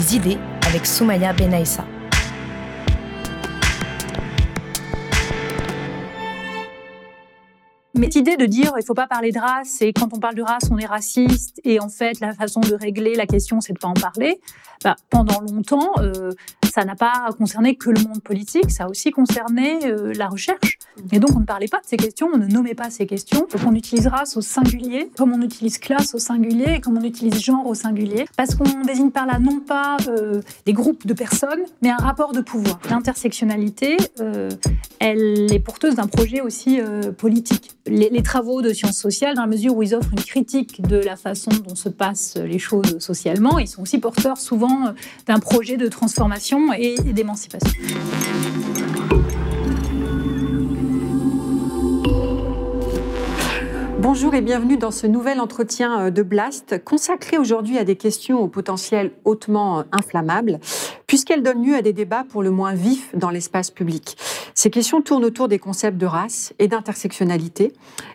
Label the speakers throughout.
Speaker 1: idées avec Soumaya Benaïssa.
Speaker 2: Mais l'idée de dire il faut pas parler de race et quand on parle de race on est raciste et en fait la façon de régler la question c'est de pas en parler. Bah, pendant longtemps euh, ça n'a pas concerné que le monde politique, ça a aussi concerné euh, la recherche. Et donc on ne parlait pas de ces questions, on ne nommait pas ces questions. Donc on utilise race au singulier, comme on utilise classe au singulier et comme on utilise genre au singulier, parce qu'on désigne par là non pas euh, des groupes de personnes, mais un rapport de pouvoir. L'intersectionnalité, elle est porteuse d'un projet aussi politique les, travaux de sciences sociales, dans la mesure où ils offrent une critique de la façon dont se passent les choses socialement, ils sont aussi porteurs souvent d'un projet de transformation et d'émancipation.
Speaker 3: Bonjour et bienvenue dans ce nouvel entretien euh, de Blast consacré aujourd'hui à des questions au potentiel hautement euh, inflammable puisqu'elles donnent lieu à des débats pour le moins vifs dans l'espace public. Ces questions tournent autour des concepts de race et d'intersectionnalité.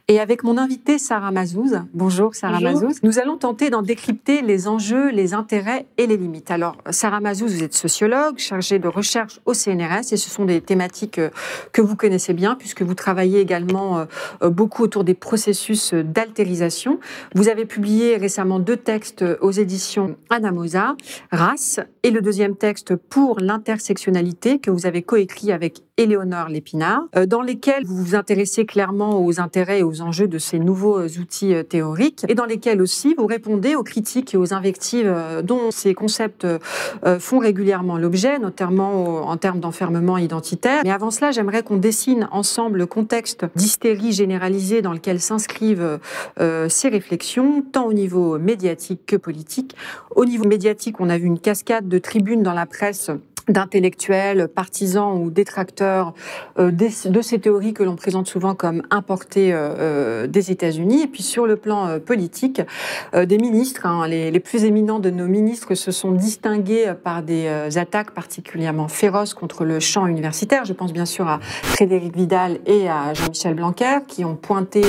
Speaker 3: Et avec mon invité Sarah Mazouz, bonjour Sarah Mazouz, nous allons tenter d'en décrypter les enjeux, les intérêts et les limites. Alors Sarah Mazouz, vous êtes sociologue, chargée de recherche au CNRS et ce sont des thématiques euh, que vous connaissez bien puisque vous travaillez également euh, euh, beaucoup autour des processus d'altérisation. Vous avez publié récemment deux textes aux éditions Anamosa, Race, et le deuxième texte pour l'intersectionnalité que vous avez coécrit avec Éléonore Lépinard, euh, dans lesquels vous vous intéressez clairement aux intérêts et aux enjeux de ces nouveaux euh, outils euh, théoriques, et dans lesquels aussi vous répondez aux critiques et aux invectives dont ces concepts font régulièrement l'objet, notamment en termes d'enfermement identitaire. Mais avant cela, j'aimerais qu'on dessine ensemble le contexte d'hystérie généralisée dans lequel s'inscrivent ces réflexions, tant au niveau médiatique que politique. Au niveau médiatique, on a vu une cascade de tribunes dans la presse d'intellectuels, partisans ou détracteurs euh, de ces théories que l'on présente souvent comme importées euh, euh, des États-Unis. Et puis sur le plan politique, des ministres, hein, les, plus éminents de nos ministres se sont distingués par des attaques particulièrement féroces contre le champ universitaire. Je pense bien sûr à Frédéric Vidal et à Jean-Michel Blanquer qui ont pointé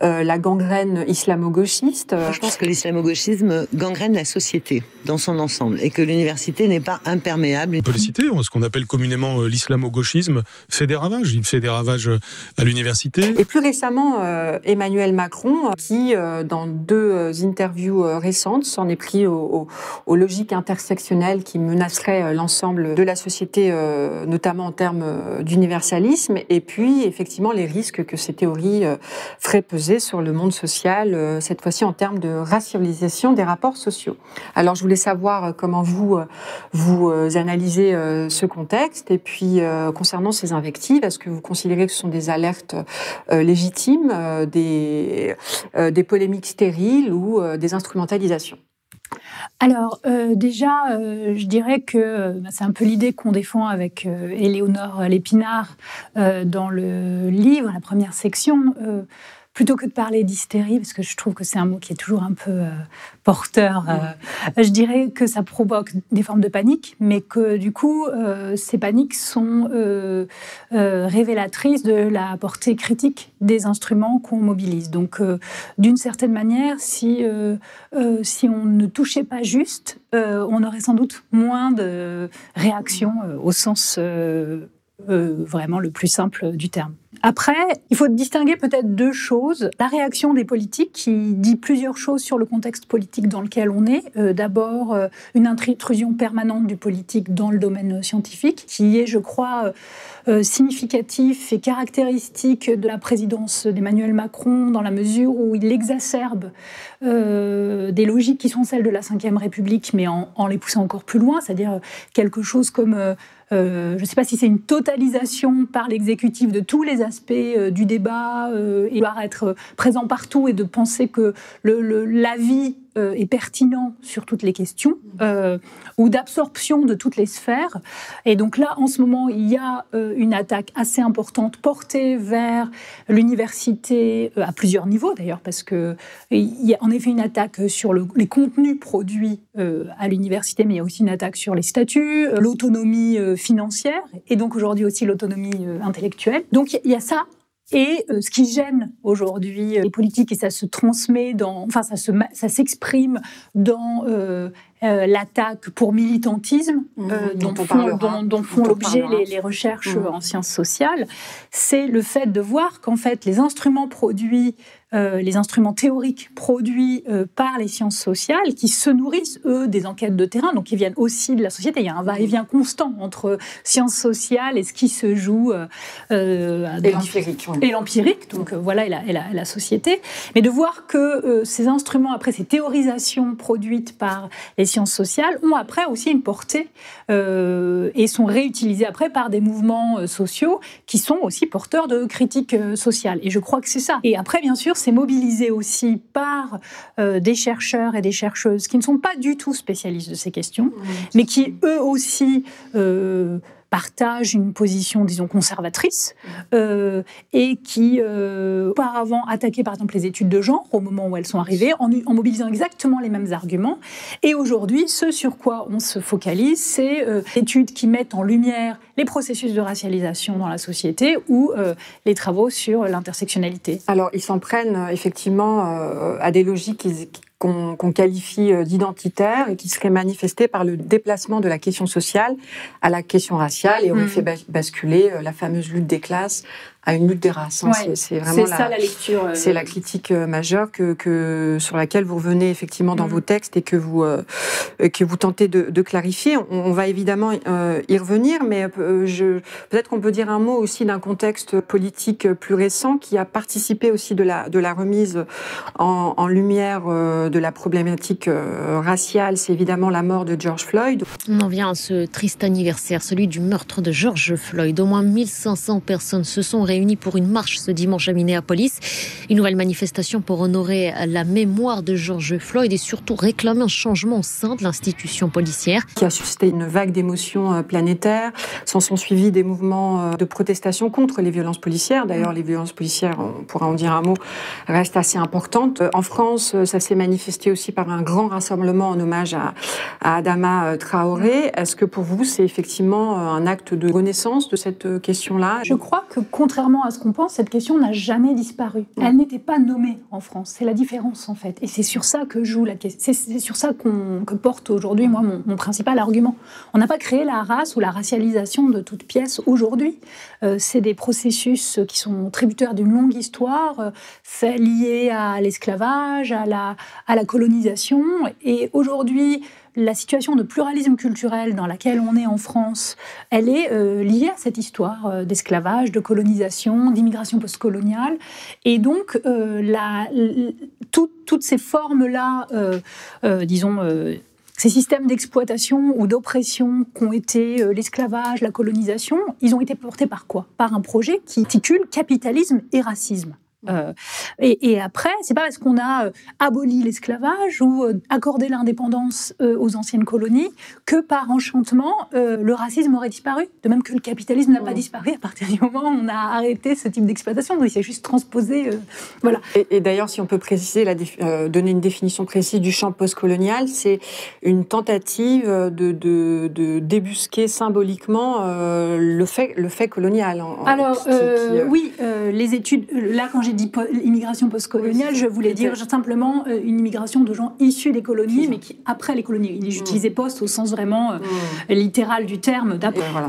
Speaker 3: la gangrène islamo-gauchiste.
Speaker 4: Je pense que l'islamo-gauchisme gangrène la société dans son ensemble et que l'université n'est pas imperméable
Speaker 5: peut citer, ce qu'on appelle communément euh, l'islamo-gauchisme, fait des ravages. Il fait des ravages euh, à l'université.
Speaker 3: Et plus récemment, euh, Emmanuel Macron, qui, dans deux interviews récentes, s'en est pris aux, logiques intersectionnelles qui menaceraient l'ensemble de la société, notamment en termes d'universalisme, et puis effectivement les risques que ces théories feraient peser sur le monde social, cette fois-ci en termes de racialisation des rapports sociaux. Alors je voulais savoir comment vous, vous analysez euh, ce contexte. Et puis, euh, concernant ces invectives, est-ce que vous considérez que ce sont des alertes euh, légitimes, des, polémiques stériles ou des instrumentalisations?
Speaker 2: Alors déjà, je dirais que bah, c'est un peu l'idée qu'on défend avec Éléonore Lépinard dans le livre, la première section plutôt que de parler d'hystérie, parce que je trouve que c'est un mot qui est toujours un peu euh, porteur, euh, je dirais que ça provoque des formes de panique, mais que du coup, euh, ces paniques sont révélatrices de la portée critique des instruments qu'on mobilise. Donc, d'une certaine manière, si, si on ne touchait pas juste, on aurait sans doute moins de réactions au sens vraiment le plus simple du terme. Après, il faut distinguer peut-être deux choses. La réaction des politiques qui dit plusieurs choses sur le contexte politique dans lequel on est. Euh, d'abord, euh, une intrusion permanente du politique dans le domaine scientifique, qui est, je crois, euh, significatif et caractéristique de la présidence d'Emmanuel Macron, dans la mesure où il exacerbe des logiques qui sont celles de la Ve République, mais en, en les poussant encore plus loin, c'est-à-dire quelque chose comme euh, je ne sais pas si c'est une totalisation par l'exécutif de tous les aspects euh, du débat euh, et doit être présent partout et de penser que la vie et pertinent sur toutes les questions ou d'absorption de toutes les sphères. Et donc là, en ce moment, il y a une attaque assez importante portée vers l'université à plusieurs niveaux d'ailleurs, parce que il y a en effet une attaque sur les contenus produits à l'université, mais il y a aussi une attaque sur les statuts, l'autonomie financière et donc aujourd'hui aussi l'autonomie intellectuelle. Donc il y a ça et euh, ce qui gêne aujourd'hui euh, les politiques, et ça se transmet dans, enfin, ça, se, ça s'exprime dans euh, l'attaque pour militantisme, mmh, dont, font, dont, font l'objet les, les, recherches mmh. en sciences sociales, c'est le fait de voir qu'en fait, les instruments produits euh, les instruments théoriques produits euh, par les sciences sociales qui se nourrissent, eux, des enquêtes de terrain, donc qui viennent aussi de la société. Il y a un va-et-vient constant entre sciences sociales et ce qui se joue.
Speaker 3: Euh, et l'empirique.
Speaker 2: Et l'empirique, donc voilà, et la, et, la, société. Mais de voir que ces instruments, après ces théorisations produites par les sciences sociales, ont après aussi une portée et sont réutilisés après par des mouvements sociaux qui sont aussi porteurs de critiques sociales. Et je crois que c'est ça. Et après, bien sûr, c'est mobilisé aussi par euh, des chercheurs et des chercheuses qui ne sont pas du tout spécialistes de ces questions, mais qui eux aussi euh, partagent une position, disons, conservatrice, euh, et qui, euh, auparavant, attaquaient par exemple les études de genre au moment où elles sont arrivées, en, mobilisant exactement les mêmes arguments. Et aujourd'hui, ce sur quoi on se focalise, c'est euh, études qui mettent en lumière les processus de racialisation dans la société ou les travaux sur l'intersectionnalité.
Speaker 3: Alors, ils s'en prennent effectivement à des logiques qui, qu'on qualifie euh, d'identitaire et qui serait manifesté par le déplacement de la question sociale à la question raciale et aurait mmh. fait basculer euh, la fameuse lutte des classes à une lutte des races.
Speaker 2: Hein. c'est vraiment
Speaker 3: ça
Speaker 2: la lecture. Euh,
Speaker 3: c'est la critique euh, majeure que, que, sur laquelle vous revenez effectivement dans mm. vos textes et que vous euh, que vous tentez de, de clarifier. On, va évidemment y revenir, mais peut-être qu'on peut dire un mot aussi d'un contexte politique plus récent qui a participé aussi de la de la remise en, en lumière de la problématique raciale. C'est évidemment la mort de George Floyd.
Speaker 6: On en vient à ce triste anniversaire, celui du meurtre de George Floyd. Au moins 1500 personnes se sont réunies réunis pour une marche ce dimanche à Minneapolis. Une nouvelle manifestation pour honorer la mémoire de George Floyd et surtout réclamer un changement au sein de l'institution policière.
Speaker 3: Qui a suscité une vague d'émotions euh, planétaires. S'en sont suivis des mouvements euh, de protestation contre les violences policières. D'ailleurs, les violences policières, on pourra en dire un mot, restent assez importantes. En France, euh, ça s'est manifesté aussi par un grand rassemblement en hommage à, Adama Traoré. Est-ce que pour vous, c'est effectivement un acte de renaissance de cette question-là?
Speaker 2: Je crois que contrairement à ce qu'on pense, cette question n'a jamais disparu. Elle n'était pas nommée en France. C'est la différence en fait. Et c'est sur ça que joue la question. C'est sur ça qu'on que porte aujourd'hui moi mon, principal argument. On n'a pas créé la race ou la racialisation de toute pièce aujourd'hui. Euh, c'est des processus qui sont tributaires d'une longue histoire, euh, liés à l'esclavage, à la à la colonisation. Et aujourd'hui la situation de pluralisme culturel dans laquelle on est en France, elle est euh, liée à cette histoire euh, d'esclavage, de colonisation, d'immigration postcoloniale. Et donc, euh, toutes ces formes-là, disons, ces systèmes d'exploitation ou d'oppression qu'ont été l'esclavage, la colonisation, ils ont été portés par quoi? Par un projet qui articule capitalisme et racisme. Euh, et, et, après, c'est pas parce qu'on a euh, aboli l'esclavage ou euh, accordé l'indépendance aux anciennes colonies que par enchantement le racisme aurait disparu. De même que le capitalisme n'a pas disparu à partir du moment où on a arrêté ce type d'exploitation. Donc il s'est juste transposé. voilà.
Speaker 3: Et, d'ailleurs, si on peut préciser, la donner une définition précise du champ postcolonial, c'est une tentative de, de, de, débusquer symboliquement le fait, le fait colonial.
Speaker 2: Alors oui, les études. Là, quand j'ai immigration postcoloniale, je voulais dire simplement euh, une immigration de gens issus des colonies, mais qui, après les colonies. J'utilisais mmh. post au sens vraiment euh, mmh. littéral du terme.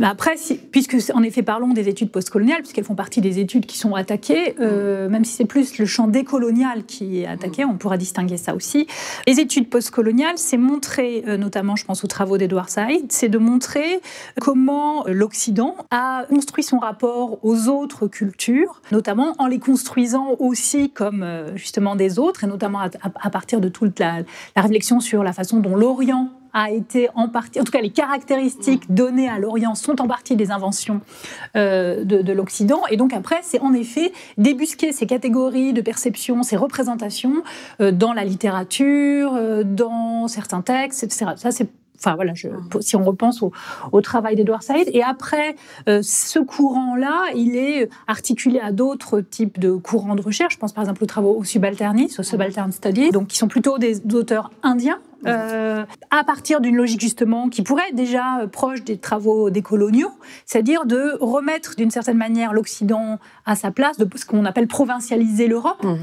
Speaker 2: après, puisque en effet parlons des études postcoloniales, puisqu'elles font partie des études qui sont attaquées, euh, mmh. même si c'est plus le champ décolonial qui est attaqué, on pourra distinguer ça aussi. Les études postcoloniales, c'est montrer, notamment je pense aux travaux d'Edouard Saïd, c'est de montrer comment l'Occident a construit son rapport aux autres cultures, notamment en les construisant aussi comme euh, justement des autres, et notamment à, partir de toute la, réflexion sur la façon dont l'Orient a été en partie, en tout cas les caractéristiques données à l'Orient sont en partie des inventions de, de l'Occident. Et donc après, c'est en effet débusquer ces catégories de perception, ces représentations dans la littérature, dans certains textes, etc. Ça, c'est Enfin voilà, je, si on repense au, au travail d'Edouard Saïd. Et après, euh, ce courant-là, il est articulé à d'autres types de courants de recherche. Je pense par exemple aux travaux au subalternisme, au subaltern studies, donc qui sont plutôt des auteurs indiens euh, à partir d'une logique justement qui pourrait être déjà euh, proche des travaux des coloniaux, c'est-à-dire de remettre d'une certaine manière l'Occident à sa place, de ce qu'on appelle provincialiser l'Europe, mmh.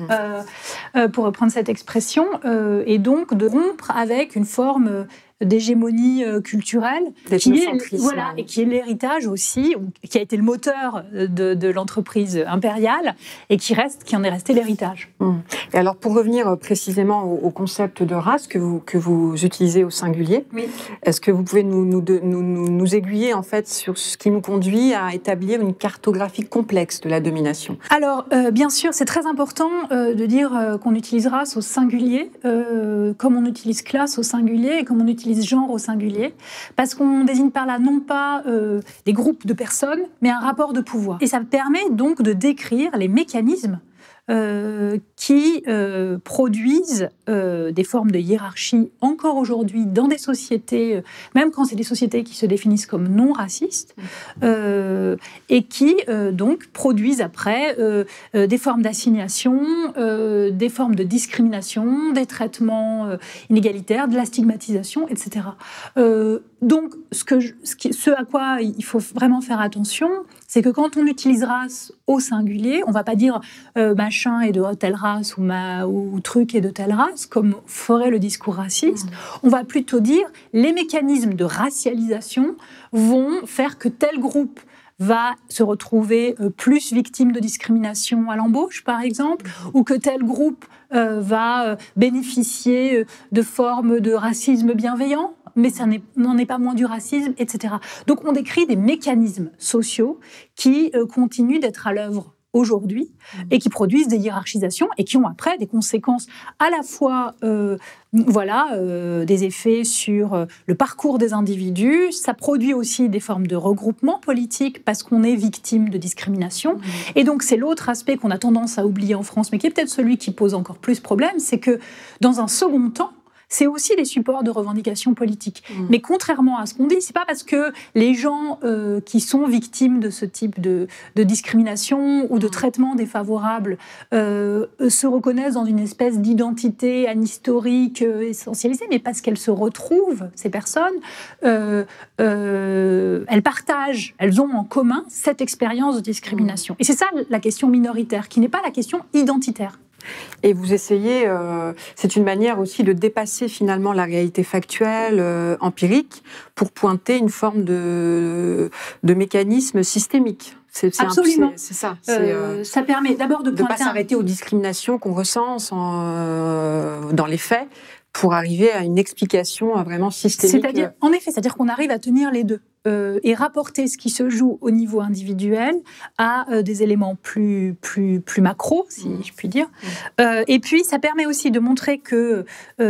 Speaker 2: euh, pour reprendre cette expression, et donc de rompre avec une forme d'hégémonie euh, culturelle, qui est, voilà, et qui est l'héritage aussi, qui a été le moteur de, de l'entreprise impériale et qui reste, qui en est resté l'héritage.
Speaker 3: Hum. Et alors, pour revenir euh, précisément au, concept de race que vous, que vous utilisez au singulier, est-ce que vous pouvez nous, nous, nous, nous, aiguiller en fait sur ce qui nous conduit à établir une cartographie complexe de la domination?
Speaker 2: Alors, euh, bien sûr, c'est très important de dire qu'on utilise race au singulier, comme on utilise classe au singulier et comme on utilise genre au singulier, parce qu'on désigne par là non pas euh, des groupes de personnes, mais un rapport de pouvoir. Et ça permet donc de décrire les mécanismes euh, qui euh, produisent euh, des formes de hiérarchie encore aujourd'hui dans des sociétés, même quand c'est des sociétés qui se définissent comme non racistes, et qui donc produisent après des formes d'assignation, des formes de discrimination, des traitements inégalitaires, de la stigmatisation, etc. donc ce, que ce à quoi il faut vraiment faire attention, c'est que quand on utilise race au singulier, on va pas dire euh, machin est de telle race ou, truc est de telle race, comme ferait le discours raciste. On va plutôt dire les mécanismes de racialisation vont faire que tel groupe va se retrouver euh, plus victime de discrimination à l'embauche, par exemple, ou que tel groupe euh, va bénéficier de formes de racisme bienveillant mais ça n'en est pas moins du racisme, etc. Donc on décrit des mécanismes sociaux qui euh, continuent d'être à l'œuvre aujourd'hui mmh. et qui produisent des hiérarchisations et qui ont après des conséquences à la fois euh, voilà euh, des effets sur le parcours des individus ça produit aussi des formes de regroupement politique parce qu'on est victime de discrimination mmh. et donc c'est l'autre aspect qu'on a tendance à oublier en France mais qui est peut-être celui qui pose encore plus problème c'est que dans un second temps c'est aussi des supports de revendication politique. Mmh. Mais contrairement à ce qu'on dit, c'est pas parce que les gens euh, qui sont victimes de ce type de, discrimination ou de mmh. traitement défavorable euh, se reconnaissent dans une espèce d'identité anhistorique euh, essentialisée, mais parce qu'elles se retrouvent, ces personnes, elles partagent, elles ont en commun cette expérience de discrimination. Mmh. Et c'est ça la question minoritaire, qui n'est pas la question identitaire.
Speaker 3: Et vous essayez, euh, c'est une manière aussi de dépasser finalement la réalité factuelle, euh, empirique, pour pointer une forme de, de mécanisme systémique.
Speaker 2: C'est, Absolument.
Speaker 3: C'est, ça.
Speaker 2: Euh, ça permet d'abord de
Speaker 3: ne pas s'arrêter aux discriminations qu'on ressent dans les faits pour arriver à une explication vraiment systémique.
Speaker 2: C'est-à-dire, en effet, c'est-à-dire qu'on arrive à tenir les deux. Euh, et rapporter ce qui se joue au niveau individuel à euh, des éléments plus, plus, plus macro, si mmh. je puis dire. Mmh. Euh, et puis, ça permet aussi de montrer que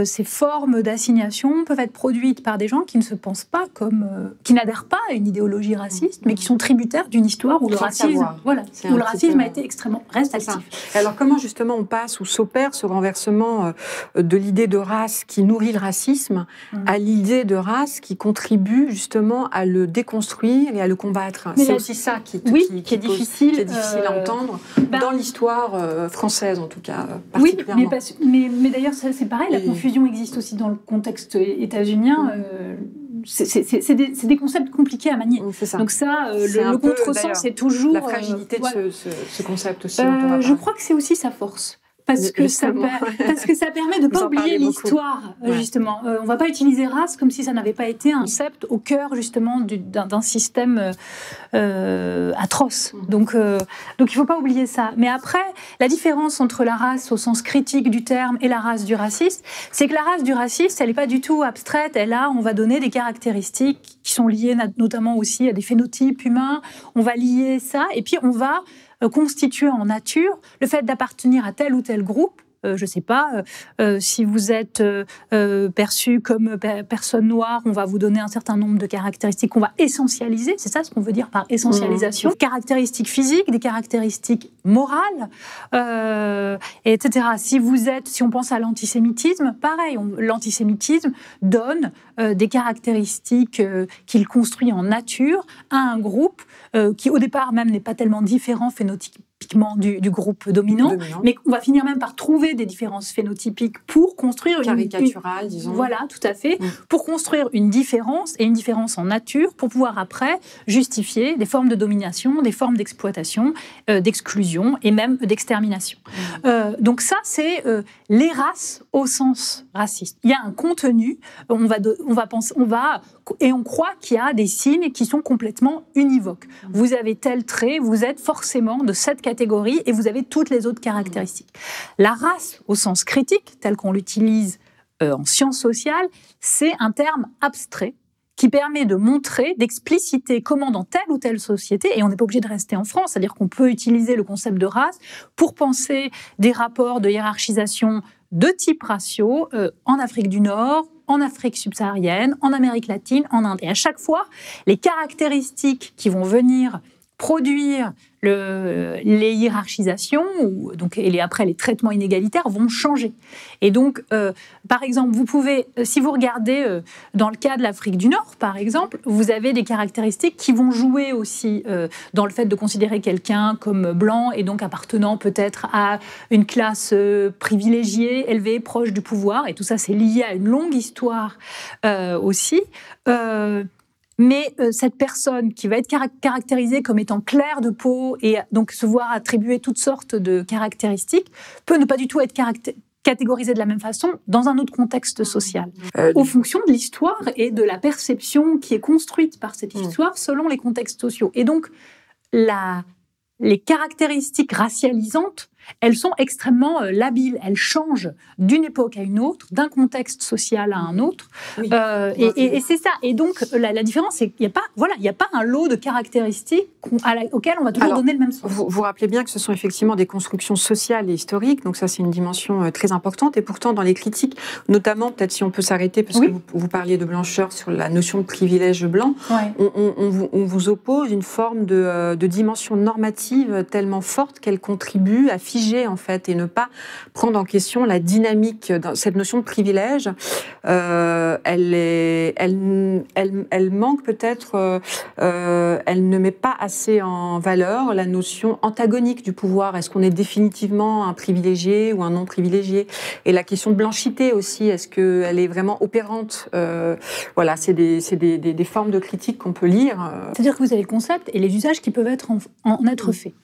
Speaker 2: ces formes d'assignation peuvent être produites par des gens qui ne se pensent pas comme. qui n'adhèrent pas à une idéologie raciste, mais qui sont tributaires d'une histoire où le racisme, voilà, où le racisme a été extrêmement restrictif.
Speaker 3: Alors, comment justement on passe ou s'opère ce renversement de l'idée de race qui nourrit le racisme à l'idée de race qui contribue justement à le déconstruire et à le combattre. C'est aussi ça qui,
Speaker 2: oui, qui, est difficile,
Speaker 3: est difficile à euh, entendre bah dans l'histoire euh, française en tout cas. Particulièrement.
Speaker 2: Oui, mais, mais, d'ailleurs c'est pareil, la confusion existe aussi dans le contexte états-unien. Euh, c'est des, concepts compliqués à manier. Donc ça, le, contresens, c'est toujours...
Speaker 3: La fragilité de ce, concept aussi.
Speaker 2: je crois que c'est aussi sa force parce que, ça, parce que ça permet de ne pas oublier l'histoire, justement. Euh, on ne va pas utiliser race comme si ça n'avait pas été un concept au cœur, justement, d'un système euh, atroce. Mm. Donc, euh, donc il ne faut pas oublier ça. Mais après, la différence entre la race au sens critique du terme et la race du raciste, c'est que la race du raciste, elle n'est pas du tout abstraite. Elle a, on va donner des caractéristiques qui sont liées notamment aussi à des phénotypes humains. On va lier ça et puis on va euh, constituer en nature le fait d'appartenir à tel ou tel groupe je ne sais pas, si vous êtes perçu comme personne noire, on va vous donner un certain nombre de caractéristiques qu'on va essentialiser. C'est ça ce qu'on veut dire par essentialisation. Mmh. Caractéristiques physiques, des caractéristiques morales, etc. Si vous êtes, si on pense à l'antisémitisme, pareil, l'antisémitisme donne des caractéristiques qu'il construit en nature à un groupe qui au départ même n'est pas tellement différent phénotypiquement du, du groupe dominant, mais on va finir même par trouver des différences phénotypiques pour construire
Speaker 3: une caricaturale, disons.
Speaker 2: Voilà, tout à fait, mm. pour construire une différence et une différence en nature pour pouvoir après justifier des formes de domination, des formes d'exploitation, euh, d'exclusion et même d'extermination. Mm. Euh, donc ça, c'est euh, les races au sens raciste. Il y a un contenu, on va, on va penser, on va et on croit qu'il y a des signes qui sont complètement univoques. Mm. Vous avez tel trait, vous êtes forcément de cette catégorie et vous avez toutes les autres caractéristiques. La race, au sens critique, tel qu'on l'utilise euh, en sciences sociales, c'est un terme abstrait qui permet de montrer, d'expliciter comment dans telle ou telle société, et on n'est pas obligé de rester en France, c'est-à-dire qu'on peut utiliser le concept de race pour penser des rapports de hiérarchisation de type ratio euh, en Afrique du Nord, en Afrique subsaharienne, en Amérique latine, en Inde. Et à chaque fois, les caractéristiques qui vont venir produire le, les hiérarchisations ou, donc, et les, après les traitements inégalitaires vont changer. Et donc, euh, par exemple, vous pouvez, euh, si vous regardez euh, dans le cas de l'Afrique du Nord, par exemple, vous avez des caractéristiques qui vont jouer aussi dans le fait de considérer quelqu'un comme blanc et donc appartenant peut-être à une classe privilégiée, élevée, proche du pouvoir. Et tout ça, c'est lié à une longue histoire aussi. Mais euh, cette personne qui va être caractérisée comme étant claire de peau et donc se voir attribuer toutes sortes de caractéristiques peut ne pas du tout être catégorisée de la même façon dans un autre contexte social, euh, aux fonctions de l'histoire et de la perception qui est construite par cette mmh. histoire selon les contextes sociaux. Et donc, la, les caractéristiques racialisantes elles sont extrêmement euh, labiles. Elles changent d'une époque à une autre, d'un contexte social à un autre. Euh, et, c'est ça. Et donc, la, différence, c'est qu'il n'y a, pas, voilà, il a pas un lot de caractéristiques auxquelles on va toujours donner le même sens.
Speaker 3: Vous, vous rappelez bien que ce sont effectivement des constructions sociales et historiques. Donc, ça, c'est une dimension euh, très importante. Et pourtant, dans les critiques, notamment, peut-être si on peut s'arrêter, parce que vous, parliez de blancheur sur la notion de privilège blanc, on, vous, oppose une forme de, de dimension normative tellement forte qu'elle contribue à en fait et ne pas prendre en question la dynamique. Cette notion de privilège, euh, elle, est, elle, elle, elle manque peut-être, euh, euh, elle ne met pas assez en valeur la notion antagonique du pouvoir. Est-ce qu'on est définitivement un privilégié ou un non privilégié Et la question de blanchité aussi, est-ce qu'elle est vraiment opérante? Voilà, c'est des, des, des, des, formes de critique qu'on peut lire.
Speaker 2: C'est-à-dire que vous avez le concept et les usages qui peuvent être en, en être faits.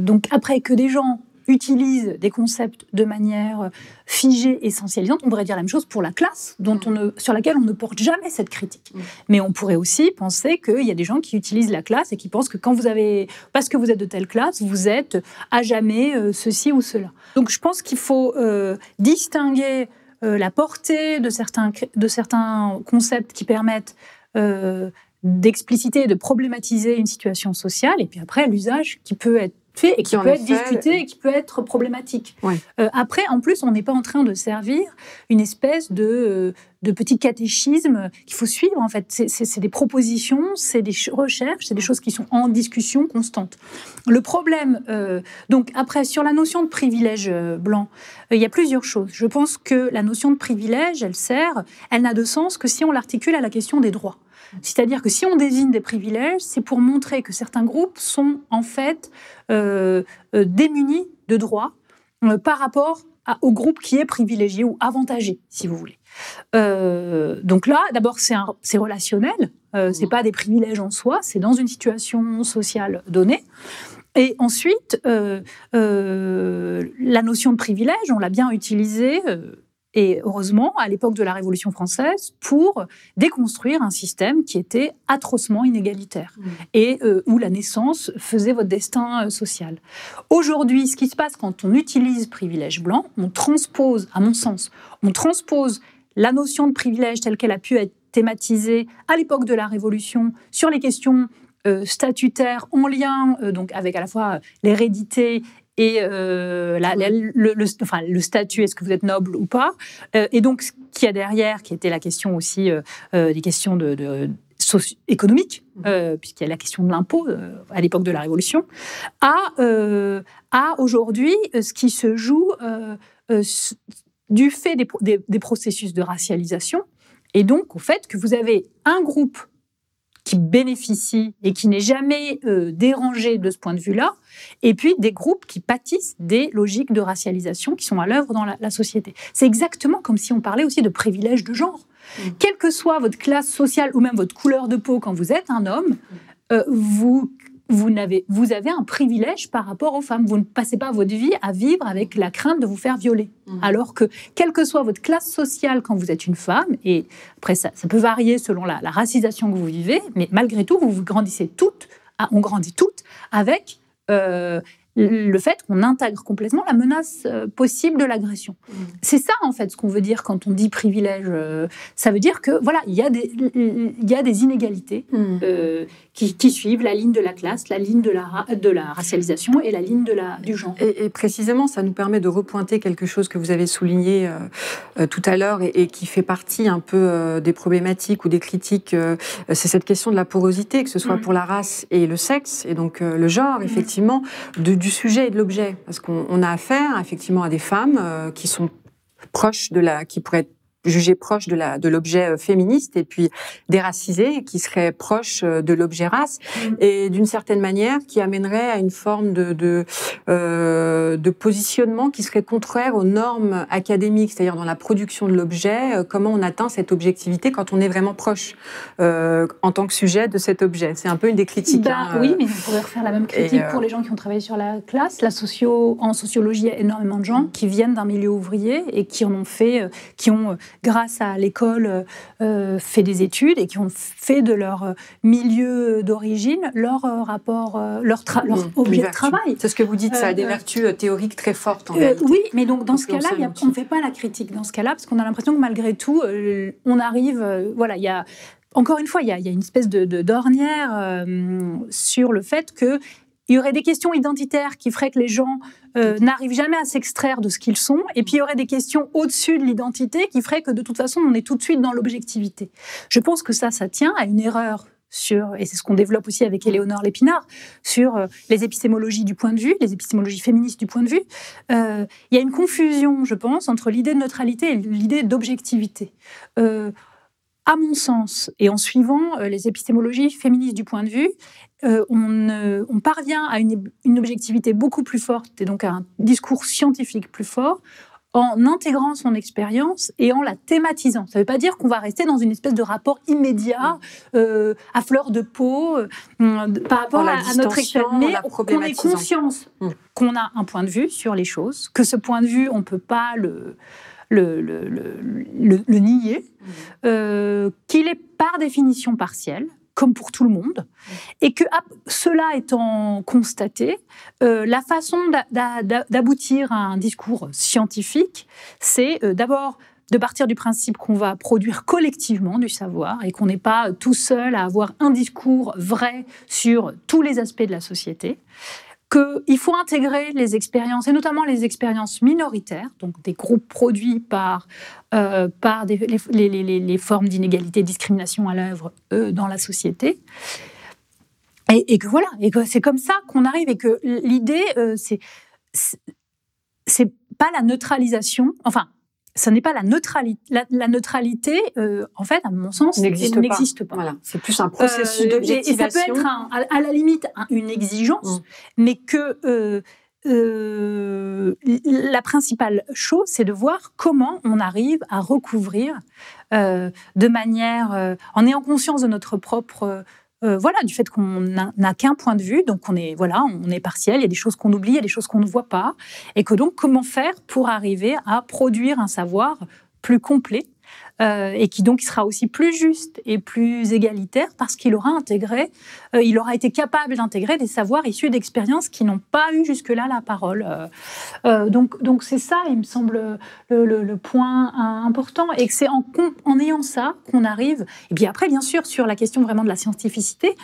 Speaker 2: donc après que des gens utilise des concepts de manière figée, essentialisante. On pourrait dire la même chose pour la classe, dont on ne, sur laquelle on ne porte jamais cette critique. Mm. Mais on pourrait aussi penser qu'il y a des gens qui utilisent la classe et qui pensent que quand vous avez, parce que vous êtes de telle classe, vous êtes à jamais euh, ceci ou cela. Donc je pense qu'il faut euh, distinguer euh, la portée de certains, de certains concepts qui permettent d'expliciter et de problématiser une situation sociale, et puis après l'usage qui peut être et qui, peut être discuté et qui peut être problématique. Euh, après, en plus, on n'est pas en train de servir une espèce de, euh, de petit catéchisme qu'il faut suivre. En fait, c'est des propositions, c'est des recherches, c'est des choses qui sont en discussion constante. Le problème, euh, donc après, sur la notion de privilège blanc, il y a plusieurs choses. Je pense que la notion de privilège, elle sert, elle n'a de sens que si on l'articule à la question des droits. C'est-à-dire que si on désigne des privilèges, c'est pour montrer que certains groupes sont en fait euh, euh, démunis de droits euh, par rapport au groupe qui est privilégié ou avantagé, si vous voulez. donc là, d'abord, c'est relationnel, c'est mmh. pas des privilèges en soi, c'est dans une situation sociale donnée. Et ensuite, la notion de privilège, on l'a bien utilisée et heureusement, à l'époque de la Révolution française, pour déconstruire un système qui était atrocement inégalitaire mmh. et euh, où la naissance faisait votre destin euh, social. Aujourd'hui, ce qui se passe quand on utilise privilège blanc, on transpose, à mon sens, on transpose la notion de privilège telle qu'elle a pu être thématisée à l'époque de la Révolution sur les questions euh, statutaires en lien donc avec à la fois l'hérédité et le, statut, est-ce que vous êtes noble ou pas? Et donc, ce qu'il y a derrière, qui était la question aussi des questions de, économiques, puisqu'il y a la question de l'impôt à l'époque de la Révolution, à, à aujourd'hui ce qui se joue du fait des, processus de racialisation, et donc au fait que vous avez un groupe qui bénéficie et qui n'est jamais euh, dérangé de ce point de vue-là, et puis des groupes qui pâtissent des logiques de racialisation qui sont à l'œuvre dans la, société. C'est exactement comme si on parlait aussi de privilèges de genre. Mmh. Quelle que soit votre classe sociale ou même votre couleur de peau quand vous êtes un homme, euh, vous vous avez, vous avez un privilège par rapport aux femmes. Vous ne passez pas votre vie à vivre avec la crainte de vous faire violer. Mmh. Alors que, quelle que soit votre classe sociale quand vous êtes une femme, et après ça, ça peut varier selon la, racisation que vous vivez, mais malgré tout, vous, vous grandissez toutes, on grandit toutes avec euh, le fait qu'on intègre complètement la menace euh, possible de l'agression. Mmh. C'est ça, en fait, ce qu'on veut dire quand on dit privilège. Euh, ça veut dire que, voilà, il y, a des, il y a des inégalités mmh. euh, qui, suivent la ligne de la classe, la ligne de la, de la racialisation et la ligne de la, du genre.
Speaker 3: Et, précisément, ça nous permet de repointer quelque chose que vous avez souligné tout à l'heure et, qui fait partie un peu des problématiques ou des critiques. C'est cette question de la porosité, que ce soit mmh. pour la race et le sexe, et donc le genre, effectivement, de, du sujet et de l'objet, parce qu'on a affaire effectivement à des femmes euh, qui sont proches de la, qui pourraient être jugé proche de la de l'objet euh, féministe et puis déracisé qui serait proche euh, de l'objet race mm. et d'une certaine manière qui amènerait à une forme de de, euh, de positionnement qui serait contraire aux normes académiques c'est-à-dire dans la production de l'objet euh, comment on atteint cette objectivité quand on est vraiment proche euh, en tant que sujet de cet objet c'est un peu une des critiques
Speaker 2: bah, hein, oui mais on pourrait refaire la même critique pour les gens qui ont travaillé sur la classe la socio en sociologie il y a énormément de gens qui viennent d'un milieu ouvrier et qui en ont fait qui ont grâce à l'école, euh, fait des études et qui ont fait de leur milieu d'origine leur euh, rapport, euh, leur, leur objet de travail.
Speaker 3: C'est ce que vous dites, ça a des vertus théoriques très fortes. En
Speaker 2: oui, mais donc dans ce cas-là, on ne fait pas la critique dans ce cas-là, parce qu'on a l'impression que malgré tout, on arrive, voilà, il y a encore une fois, il y, a, une espèce de, d'ornière sur le fait que il y aurait des questions identitaires qui feraient que les gens euh, n'arrivent jamais à s'extraire de ce qu'ils sont, et puis il y aurait des questions au-dessus de l'identité qui feraient que de toute façon on est tout de suite dans l'objectivité. Je pense que ça, ça tient à une erreur sur, et c'est ce qu'on développe aussi avec Éléonore Lépinard, sur euh, les épistémologies du point de vue, les épistémologies féministes du point de vue. Euh, il y a une confusion, je pense, entre l'idée de neutralité et l'idée d'objectivité à mon sens, et en suivant les épistémologies féministes du point de vue, euh, on, parvient à une, objectivité beaucoup plus forte et donc à un discours scientifique plus fort en intégrant son expérience et en la thématisant. Ça ne veut pas dire qu'on va rester dans une espèce de rapport immédiat, euh, à fleur de peau, euh, par rapport à, notre expérience, mais qu'on ait conscience mm. qu'on a un point de vue sur les choses, que ce point de vue, on ne peut pas le, le, nier, mm. qu'il est par définition partiel, comme pour tout le monde, et que cela étant constaté, euh, la façon d'aboutir à un discours scientifique, c'est euh, d'abord de partir du principe qu'on va produire collectivement du savoir et qu'on n'est pas tout seul à avoir un discours vrai sur tous les aspects de la société qu'il faut intégrer les expériences, et notamment les expériences minoritaires, donc des groupes produits par, euh, par les, les, formes d'inégalité et de discrimination à l'œuvre euh, dans la société. Et, que voilà, et que c'est comme ça qu'on arrive, et que l'idée, euh, c'est c'est pas la neutralisation, enfin, ce n'est pas la neutralité. La, neutralité, euh, en fait, à mon sens, n'existe pas.
Speaker 3: Voilà. C'est plus un processus euh, d'objectivation.
Speaker 2: Et ça peut être, à, la limite, une exigence, mm. mais que euh, la principale chose, c'est de voir comment on arrive à recouvrir de manière, en ayant conscience de notre propre euh, voilà, du fait qu'on n'a qu'un point de vue, donc on est voilà, on est partiel. Il y a des choses qu'on oublie, il y a des choses qu'on ne voit pas, et que donc comment faire pour arriver à produire un savoir plus complet euh, et qui donc sera aussi plus juste et plus égalitaire parce qu'il aura intégré, euh, il aura été capable d'intégrer des savoirs issus d'expériences qui n'ont pas eu jusque-là la parole. Euh, donc, donc c'est ça, il me semble, le, point important et que c'est en, en ayant ça qu'on arrive. Et puis après, bien sûr, sur la question vraiment de la scientificité,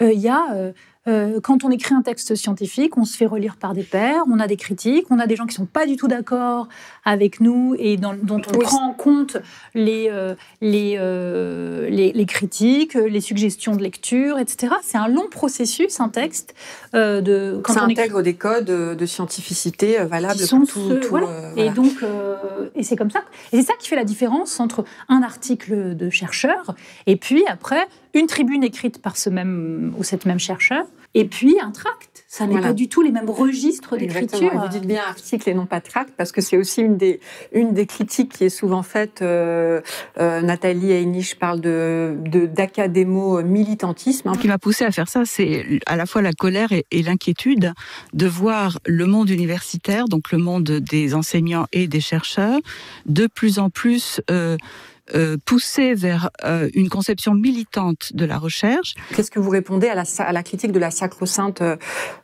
Speaker 2: il y a euh, quand on écrit un texte scientifique, on se fait relire par des pairs, on a des critiques, on a des gens qui sont pas du tout d'accord avec nous et dont on prend en compte les, euh, euh, les, les, critiques, les suggestions de lecture, etc. C'est un long processus, un texte.
Speaker 3: de, quand ça on intègre des codes de scientificité valables pour tout.
Speaker 2: Et donc, et c'est comme ça. Et c'est ça qui fait la différence entre un article de chercheur et puis après une tribune écrite par ce même ou cette même chercheur et puis un tract. Ça n'est pas du tout les mêmes registres d'écriture.
Speaker 3: Vous dites bien article et non pas tract, parce que c'est aussi une des, une des critiques qui est souvent faite. Euh, euh, Nathalie Heinisch parle de, d'académo-militantisme.
Speaker 7: Ce qui m'a poussé à faire ça, c'est à la fois la colère et, l'inquiétude de voir le monde universitaire, donc le monde des enseignants et des chercheurs, de plus en plus... Euh, euh, pousser vers euh, une conception militante de la recherche.
Speaker 3: Qu'est-ce que vous répondez à la, à la critique de la sacro-sainte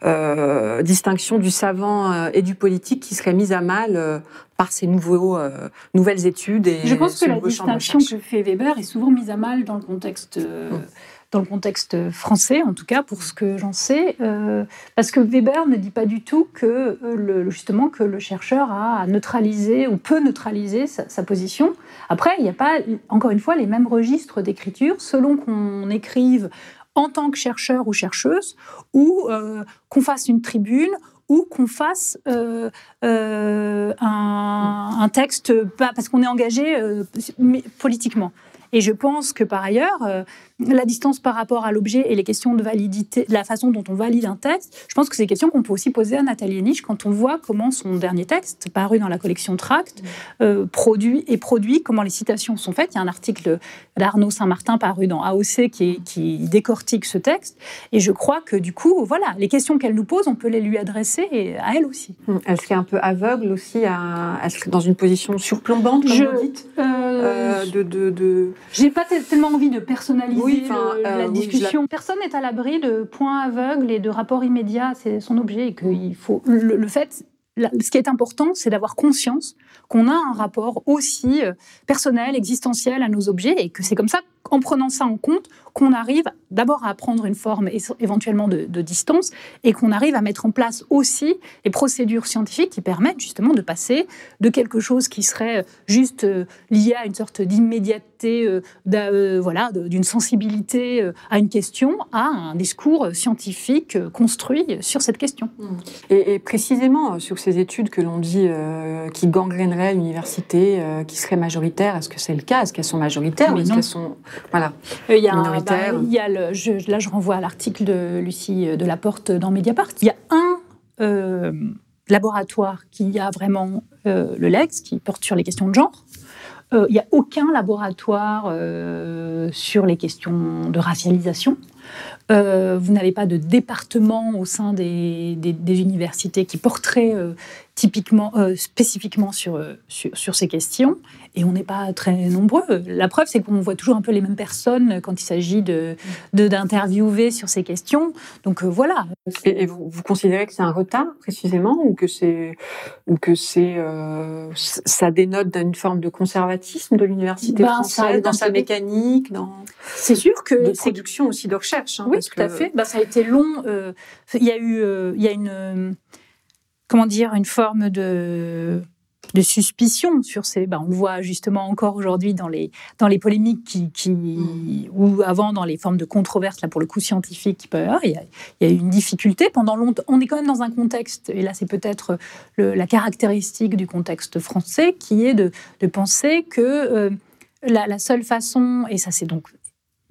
Speaker 3: euh, distinction du savant et du politique qui serait mise à mal par ces nouveaux, nouvelles études et
Speaker 2: Je pense que la distinction que fait Weber est souvent mise à mal dans le contexte hum dans le contexte français, en tout cas pour ce que j'en sais, euh, parce que Weber ne dit pas du tout que euh, le, justement que le chercheur a neutralisé ou peut neutraliser sa, position. Après, il n'y a pas, encore une fois, les mêmes registres d'écriture selon qu'on écrive en tant que chercheur ou chercheuse, ou euh, qu'on fasse une tribune, ou qu'on fasse un, un, texte, parce qu'on est engagé politiquement. Et je pense que par ailleurs, euh, la distance par rapport à l'objet et les questions de validité, la façon dont on valide un texte, je pense que c'est des questions qu'on peut aussi poser à Nathalie Niche quand on voit comment son dernier texte, paru dans la collection Tract, euh, produit et produit, comment les citations sont faites. Il y a un article d'Arnaud Saint-Martin paru dans AOC qui, qui, décortique ce texte. Et je crois que du coup, voilà, les questions qu'elle nous pose, on peut les lui adresser et à elle aussi.
Speaker 3: Hum, elle serait un peu aveugle aussi, à, elle serait dans une position surplombante, comme je, vous dites,
Speaker 2: euh, de, de, de j'ai pas tellement envie de personnaliser la euh, discussion. Personne n'est à l'abri de points aveugles et de rapports immédiats. C'est son objet et qu'il faut. Le, fait, ce qui est important, c'est d'avoir conscience qu'on a un rapport aussi euh, personnel, existentiel à nos objets et que c'est comme ça, en prenant ça en compte, qu'on arrive d'abord à prendre une forme éventuellement de, distance et qu'on arrive à mettre en place aussi les procédures scientifiques qui permettent justement de passer de quelque chose qui serait juste euh, lié à une sorte d'immédiateté, euh, euh, voilà, d'une sensibilité à une question, à un discours scientifique construit sur cette question. Mmh.
Speaker 3: Et, précisément sur ces études que l'on dit qui gangréneraient l'université, qui seraient majoritaires, est-ce que c'est le cas? Est-ce qu'elles sont majoritaires ou est-ce qu'elles sont voilà,
Speaker 2: il y a bah, il y a le, là, je renvoie à l'article de Lucie euh, de la Porte dans Mediapart. Il y a un euh, laboratoire qui a vraiment euh, le LEX, qui porte sur les questions de genre. il n'y a aucun laboratoire sur les questions de racialisation. vous n'avez pas de département au sein des, des, universités qui porterait typiquement, spécifiquement sur, sur, sur, ces questions et on n'est pas très nombreux. La preuve, c'est qu'on voit toujours un peu les mêmes personnes quand il s'agit de, d'interviewer sur ces questions. Donc euh, voilà.
Speaker 3: Et, vous, considérez que c'est un retard précisément, ou que c'est, ou que c'est, euh, ça dénote d'une forme de conservatisme de l'université ben, française dans sa mécanique, dans.
Speaker 2: C'est sûr que
Speaker 3: de production aussi de recherche.
Speaker 2: Hein, oui, tout à fait. Ben, ça a été long. Euh, il y a eu, il y a une, comment dire, une forme de de suspicion sur ces. Ben, on le voit justement encore aujourd'hui dans les, dans les polémiques qui, qui mm. ou avant dans les formes de controverses, là pour le coup scientifique qui peut y avoir. Il y a, eu une difficulté pendant longtemps. On est quand même dans un contexte, et là c'est peut-être la caractéristique du contexte français, qui est de, de penser que euh, la, la, seule façon, et ça c'est donc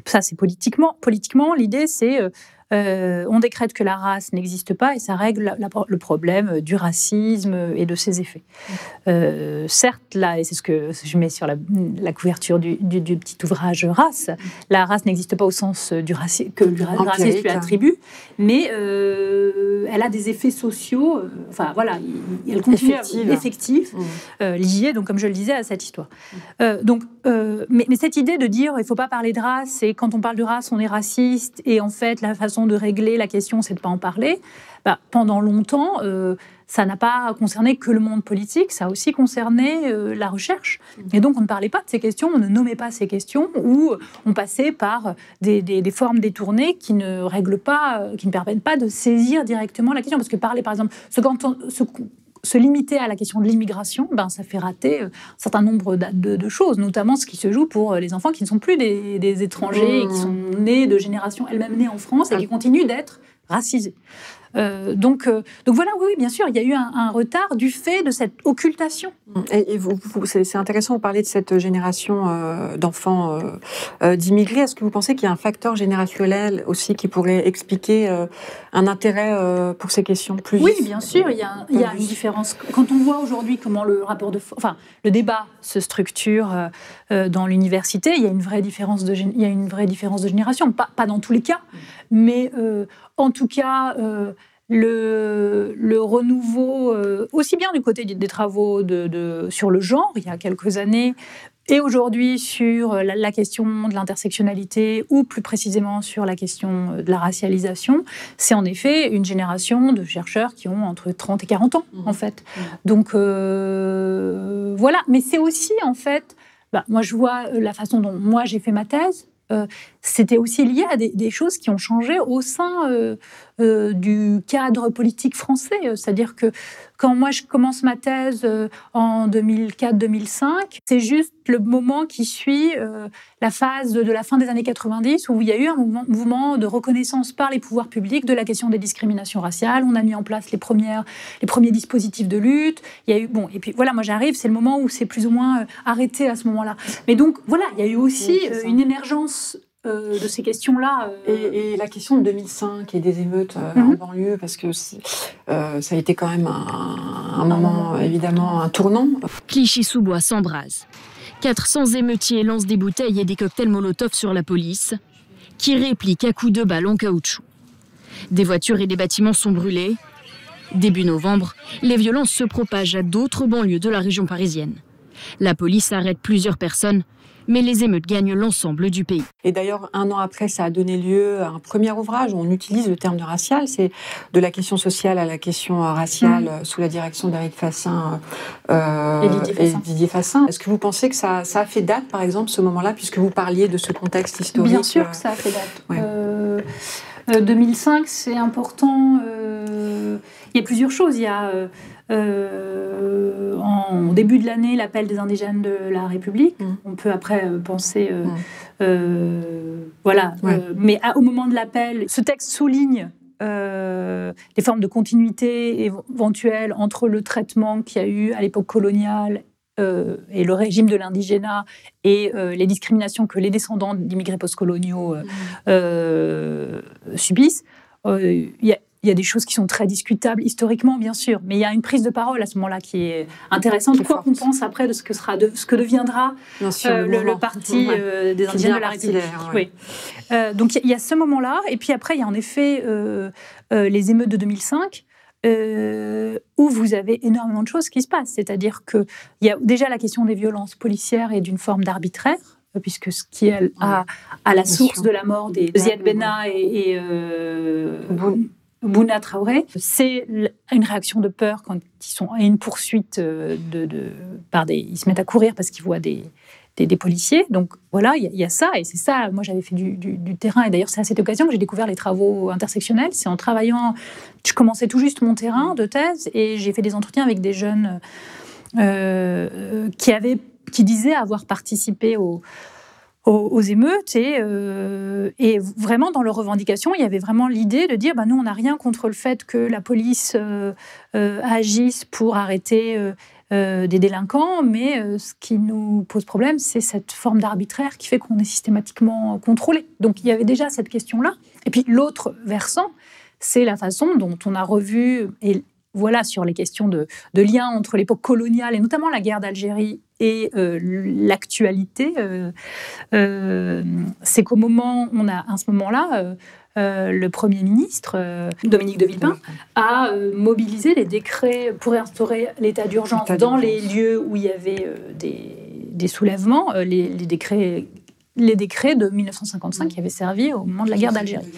Speaker 2: ça c'est politiquement, politiquement l'idée c'est euh, euh, on décrète que la race n'existe pas et ça règle le problème du racisme et de ses effets. Euh, certes, là, et c'est ce que je mets sur la, couverture du, petit ouvrage Race, la race n'existe pas au sens du que le racisme lui attribue, mais euh, elle a des effets sociaux, enfin voilà, elle continue effectifs, mmh. liés, donc comme je le disais, à cette histoire. donc, mais, mais, cette idée de dire il ne faut pas parler de race et quand on parle de race, on est raciste et en fait la façon de régler la question, c'est de ne pas en parler. Bah, pendant longtemps, ça n'a pas concerné que le monde politique, ça a aussi concerné euh, la recherche. Et donc on ne parlait pas de ces questions, on ne nommait pas ces questions, ou on passait par des, formes détournées qui ne règlent pas, euh, qui ne permettent pas de saisir directement la question. Parce que parler, par exemple, se, limiter à la question de l'immigration, ben, ça fait rater euh, un certain nombre de, choses, notamment ce qui se joue pour les enfants qui ne sont plus des, étrangers, qui mmh. sont nés de générations elles-mêmes nées en France et qui continuent d'être racisés. Euh, donc, euh, donc voilà, oui, bien sûr, il y a eu un, retard du fait de cette occultation.
Speaker 3: Et, vous, c'est intéressant de parler de cette génération euh, d'enfants d'immigrés. Est-ce que vous pensez qu'il y a un facteur générationnel aussi qui pourrait expliquer un intérêt pour ces questions plus
Speaker 2: Oui, bien sûr, il y a, il y a une différence. Quand on voit aujourd'hui comment le rapport de, enfin, le débat se structure dans l'université, il y a une vraie différence de, il y a une vraie différence de génération. Pas, pas dans tous les cas, mais en tout cas, euh, le, renouveau, euh, aussi bien du côté des, travaux de, sur le genre, il y a quelques années, et aujourd'hui sur la, question de l'intersectionnalité, ou plus précisément sur la question de la racialisation, c'est en effet une génération de chercheurs qui ont entre 30 et 40 ans, mmh. en fait. Mmh. Donc, euh, voilà. Mais c'est aussi, en fait, bah, moi je vois la façon dont moi j'ai fait ma thèse, c'était aussi lié à des, choses qui ont changé au sein euh, du cadre politique français. C'est-à-dire que quand moi je commence ma thèse euh, en 2004-2005, c'est juste le moment qui suit euh, la phase de la fin des années 90 où il y a eu un mouvement, de reconnaissance par les pouvoirs publics de la question des discriminations raciales. On a mis en place les, premières, les premiers dispositifs de lutte. Il y a eu, bon, et puis voilà, moi j'arrive, c'est le moment où c'est plus ou moins arrêté à ce moment-là. Mais donc voilà, il y a eu aussi une émergence euh, de ces questions-là.
Speaker 3: Euh. Et, la question de 2005 et des émeutes euh, en mhm. banlieue, parce que ça a été quand même un, moment, évidemment, un tournant.
Speaker 8: Clichy-sous-Bois s'embrase. 400 émeutiers lancent des bouteilles et des cocktails Molotov sur la police, qui réplique à coups de balles en caoutchouc. Des voitures et des bâtiments sont brûlés. Début novembre, les violences se propagent à d'autres banlieues de la région parisienne. La police arrête plusieurs personnes, mais les émeutes gagnent l'ensemble du pays.
Speaker 3: Et d'ailleurs, un an après, ça a donné lieu à un premier ouvrage où on utilise le terme de racial, c'est de la question sociale à la question raciale mmh. sous la direction d'Éric Fassin,
Speaker 2: euh, et,
Speaker 3: Didier Fassin. Est-ce que vous pensez que ça, ça, a fait date, par exemple, ce moment-là, puisque vous parliez de ce contexte historique
Speaker 2: Bien sûr que ça a fait date. 2005, euh, euh, c'est important. il y a plusieurs choses. Il y a euh, en début de l'année, l'appel des indigènes de la République. Mm. On peut après euh, penser, euh, mm. voilà. mais au moment de l'appel, ce texte souligne des formes de continuité éventuelle entre le traitement qu'il y a eu à l'époque coloniale et le régime de l'indigénat et les discriminations que les descendants d'immigrés postcoloniaux mm. subissent. Il y a il y a des choses qui sont très discutables historiquement, bien sûr, mais il y a une prise de parole à ce moment-là qui est intéressante. Quoi qu'on pense après de ce que, sera, de ce que deviendra euh, le, parti euh, des Indiens de la République. Oui. Euh, donc il y a ce moment-là, et puis après il y a en effet les émeutes de 2005. où vous avez énormément de choses qui se passent. C'est-à-dire qu'il y a déjà la question des violences policières et d'une forme d'arbitraire, puisque ce qui est à, la source de la mort des Ziad Benna et, et Bouna Traoré, c'est une réaction de peur quand ils sont à une poursuite euh, de, par des, ils se mettent à courir parce qu'ils voient des, des, policiers. Donc voilà, il y, a ça et c'est ça. Moi, j'avais fait du, terrain et d'ailleurs c'est à cette occasion que j'ai découvert les travaux intersectionnels. C'est en travaillant, je commençais tout juste mon terrain de thèse et j'ai fait des entretiens avec des jeunes euh, qui avaient, qui disaient avoir participé au aux, émeutes et, euh, et, vraiment dans leurs revendications, il y avait vraiment l'idée de dire bah, nous, on n'a rien contre le fait que la police euh, euh, agisse pour arrêter des délinquants, mais ce qui nous pose problème, c'est cette forme d'arbitraire qui fait qu'on est systématiquement contrôlé. Donc il y avait déjà cette question-là. Et puis l'autre versant, c'est la façon dont on a revu, et voilà, sur les questions de, de lien entre l'époque coloniale et notamment la guerre d'Algérie et euh, l'actualité, euh, euh, c'est qu'au moment, on a à ce moment-là, le Premier ministre, Dominique de Villepin, a mobilisé les décrets pour instaurer l'état d'urgence dans les lieux où il y avait des, soulèvements, les, décrets les décrets de 1955 qui avaient servi au moment de la guerre d'Algérie.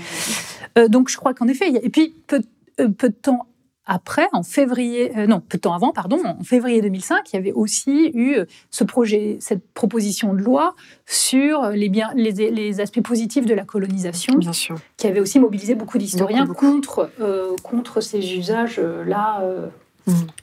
Speaker 2: donc je crois qu'en effet, et puis peu, peu de temps après, en février, non, peu de temps avant, pardon, en février 2005, il y avait aussi eu ce projet, cette proposition de loi sur les, biens, les, les aspects positifs de la colonisation,
Speaker 3: Bien sûr.
Speaker 2: qui avait aussi mobilisé beaucoup d'historiens contre, contre ces usages-là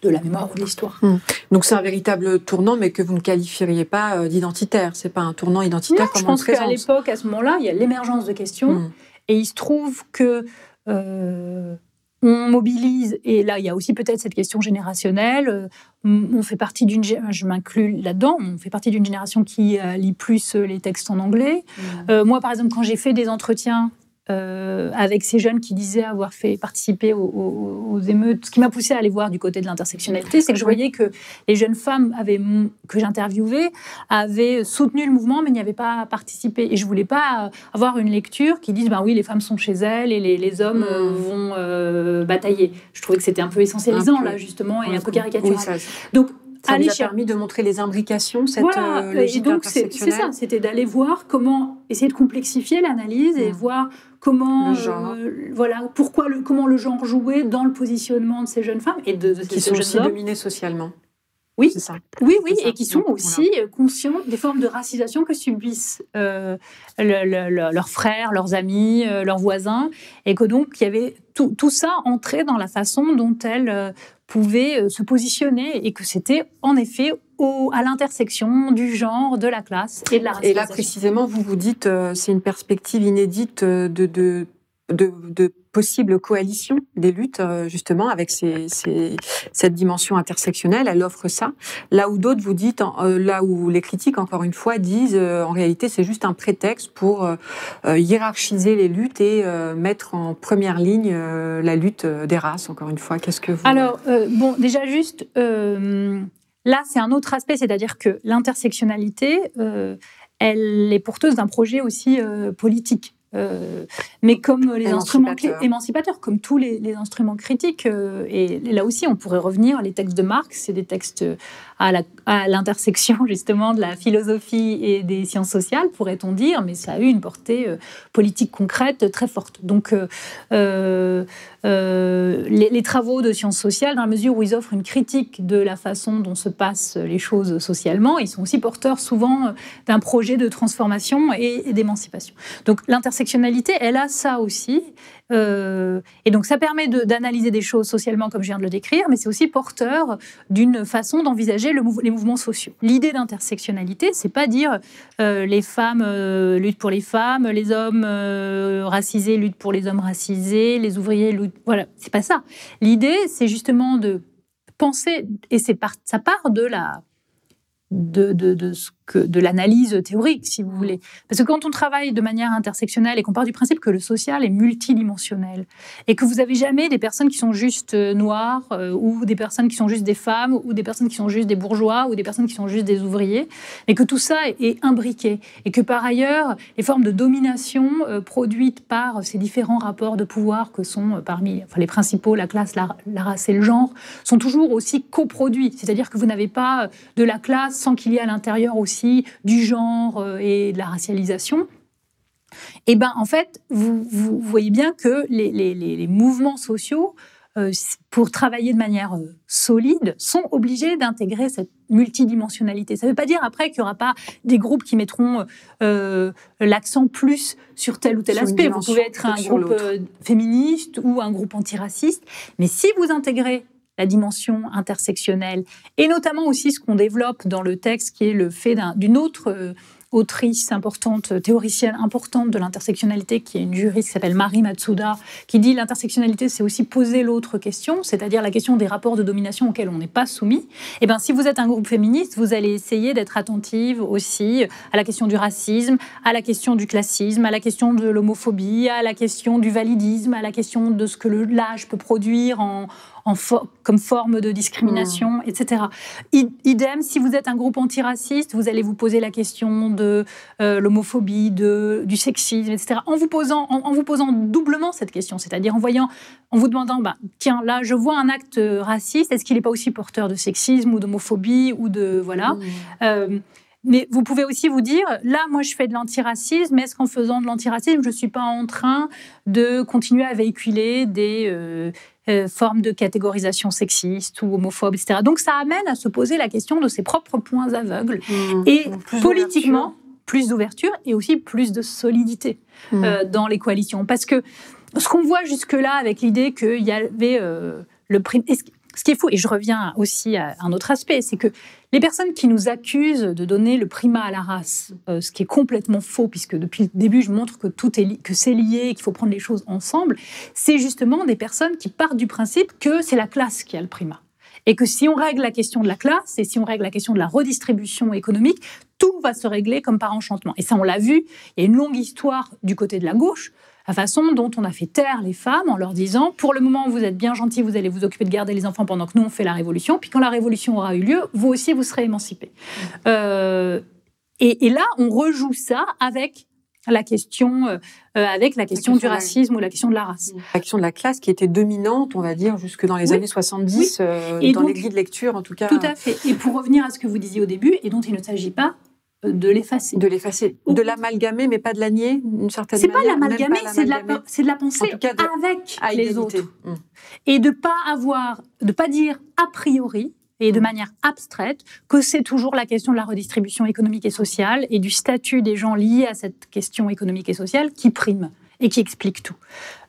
Speaker 2: de la mémoire ou de l'histoire.
Speaker 3: Mmh. Donc c'est un véritable tournant, mais que vous ne qualifieriez pas euh, d'identitaire. C'est pas un tournant identitaire
Speaker 2: non, comme je pense qu'à l'époque, à ce moment-là, il y a l'émergence de questions, mmh. et il se trouve que euh, on mobilise, et là il y a aussi peut-être cette question générationnelle. Euh, on fait partie d'une, je m'inclus là-dedans, on fait partie d'une génération qui lit plus les textes en anglais. Mmh. moi, par exemple, quand j'ai fait des entretiens euh, avec ces jeunes qui disaient avoir fait participer aux, émeutes. Ce qui m'a poussé à aller voir du côté de l'intersectionnalité, c'est que je voyais que les jeunes femmes avaient, que j'interviewais avaient soutenu le mouvement, mais n'y avaient pas participé. Et je voulais pas avoir une lecture qui dise, ben oui, les femmes sont chez elles et les, hommes euh, hmm. vont euh, batailler. Je trouvais que c'était un peu essentialisant, là, justement, et un peu caricatural.
Speaker 3: Donc, ça vous a permis de montrer les imbrications, cette
Speaker 2: voilà. logique et donc c'est ça, c'était d'aller voir comment essayer de complexifier l'analyse et hmm. voir comment, euh, voilà, pourquoi le, comment le genre jouait dans le positionnement de ces jeunes femmes et de,
Speaker 3: qui
Speaker 2: sont
Speaker 3: aussi dominées socialement.
Speaker 2: Oui, ça. oui, oui, et qui sont aussi euh, conscients des formes de racisation que subissent euh, leurs frères, leurs amis, leurs voisins, et que donc il y avait tout, tout, ça entrait dans la façon dont elles pouvaient se positionner, et que c'était en effet à l'intersection du genre, de la classe et de la
Speaker 3: Et là, précisément, vous vous dites, euh, c'est une perspective inédite de, de, de, de possibles coalitions des luttes, euh, justement, avec cette dimension intersectionnelle. Elle offre ça. Là où d'autres vous dites, euh, là où les critiques, encore une fois, disent, en réalité, c'est juste un prétexte pour hiérarchiser les luttes et mettre en première ligne la lutte des races, encore une fois. Qu'est-ce que vous...
Speaker 2: Alors, bon, déjà juste Là, c'est un autre aspect, c'est-à-dire que l'intersectionnalité, euh, elle est porteuse d'un projet aussi euh, politique. Euh, mais comme les instruments émancipateurs, comme tous les, instruments critiques, et là aussi on pourrait revenir, les textes de Marx, c'est des textes à l'intersection justement de la philosophie et des sciences sociales, pourrait-on dire, mais ça a eu une portée euh, politique concrète très forte. Donc euh, euh, les, travaux de sciences sociales, dans la mesure où ils offrent une critique de la façon dont se passent les choses socialement, ils sont aussi porteurs souvent d'un projet de transformation et d'émancipation. Donc l'intersectionnalité, elle a ça aussi. Euh, et donc ça permet d'analyser des choses socialement comme je viens de le décrire, mais c'est aussi porteur d'une façon d'envisager le les mouvements sociaux. L'idée d'intersectionnalité, c'est pas dire euh, les femmes euh, luttent pour les femmes, les hommes racisés luttent pour les hommes racisés, les ouvriers luttent. Voilà, c'est pas ça. L'idée, c'est justement de penser, et ça part de la de, que, de l'analyse théorique, si vous voulez. Parce que quand on travaille de manière intersectionnelle et qu'on part du principe que le social est multidimensionnel, et que vous n'avez jamais des personnes qui sont juste euh, noires, euh, ou des personnes qui sont juste des femmes, ou des personnes qui sont juste des bourgeois, ou des personnes qui sont juste des ouvriers, et que tout ça est, imbriqué, et que par ailleurs, les formes de domination euh, produites par ces différents rapports de pouvoir que sont parmi enfin, les principaux, la classe, la, la race et le genre, sont toujours aussi coproduits. C'est-à-dire que vous n'avez pas de la classe sans qu'il y ait à l'intérieur aussi du genre euh, et de la racialisation. Eh ben en fait, vous, vous voyez bien que les, les, les mouvements sociaux, euh, pour travailler de manière euh, solide, sont obligés d'intégrer cette multidimensionnalité. Ça ne veut pas dire après qu'il n'y aura pas des groupes qui mettront l'accent plus sur tel ou tel aspect. Vous pouvez être un groupe féministe ou un groupe antiraciste, mais si vous intégrez la dimension intersectionnelle, et notamment aussi ce qu'on développe dans le texte, qui est le fait d'une autre euh, autrice importante, théoricienne importante de l'intersectionnalité, qui est une juriste qui s'appelle Marie Matsuda, qui dit l'intersectionnalité, c'est aussi poser l'autre question, c'est-à-dire la question des rapports de domination auxquels on n'est pas soumis. Et eh bien, si vous êtes un groupe féministe, vous allez essayer d'être attentive aussi à la question du racisme, à la question du classisme, à la question de l'homophobie, à la question du validisme, à la question de ce que l'âge peut produire en, comme forme de discrimination, mmh. etc. idem, si vous êtes un groupe antiraciste, vous allez vous poser la question de euh, l'homophobie, du sexisme, etc. En vous posant, en, vous posant doublement cette question, c'est-à-dire en voyant, en vous demandant, bah, tiens, là, je vois un acte raciste, est-ce qu'il n'est pas aussi porteur de sexisme ou d'homophobie ou de voilà mmh. euh, mais vous pouvez aussi vous dire, là, moi, je fais de l'antiracisme, est-ce qu'en faisant de l'antiracisme, je ne suis pas en train de continuer à véhiculer des euh, euh, formes de catégorisation sexiste ou homophobe, etc. Donc, ça amène à se poser la question de ses propres points aveugles.
Speaker 3: Mmh.
Speaker 2: Et
Speaker 3: Plus
Speaker 2: politiquement, plus d'ouverture et aussi plus de solidité
Speaker 3: Mmh.
Speaker 2: euh, dans les coalitions. Parce que ce qu'on voit jusque-là avec l'idée qu'il y avait euh, le ce- qui est fou, et je reviens aussi à un autre aspect, c'est que les personnes qui nous accusent de donner le primat à la race, euh, ce qui est complètement faux, puisque depuis le début, je montre que tout est que c'est lié, qu'il faut prendre les choses ensemble, c'est justement des personnes qui partent du principe que c'est la classe qui a le primat. Et que si on règle la question de la classe et si on règle la question de la redistribution économique, tout va se régler comme par enchantement. Et ça, on l'a vu, il y a une longue histoire du côté de la gauche, la façon dont on a fait taire les femmes en leur disant pour le moment vous êtes bien gentils, vous allez vous occuper de garder les enfants pendant que nous on fait la révolution, puis quand la révolution aura eu lieu, vous aussi vous serez émancipés. Euh, et, et là on rejoue ça avec la question, euh, euh, avec la question
Speaker 3: question
Speaker 2: du
Speaker 3: la-
Speaker 2: racisme ou la question de la race.
Speaker 3: La question de la classe qui était dominante, on va dire, jusque dans les
Speaker 2: Oui.
Speaker 3: années 70, euh,
Speaker 2: Et
Speaker 3: dans
Speaker 2: donc-
Speaker 3: les grilles de lecture en tout cas.
Speaker 2: Tout à fait. Et pour revenir à ce que vous disiez au début, et dont il ne s'agit pas de l'effacer.
Speaker 3: De l'effacer, de l'amalgamer, mais pas de la nier, d'une certaine
Speaker 2: C'est pas
Speaker 3: manière.
Speaker 2: l'amalgamer,
Speaker 3: pas
Speaker 2: c'est de la,
Speaker 3: l'amalgamer.
Speaker 2: c'est de la penser
Speaker 3: cas, de-
Speaker 2: avec les autres.
Speaker 3: Mm.
Speaker 2: et de pas avoir, de pas dire a priori et de manière abstraite que c'est toujours la question de la redistribution économique et sociale et du statut des gens liés à cette question économique et sociale qui prime et qui explique tout.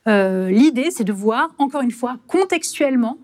Speaker 2: Euh, L'idée, c'est de voir, encore une fois, contextuellement,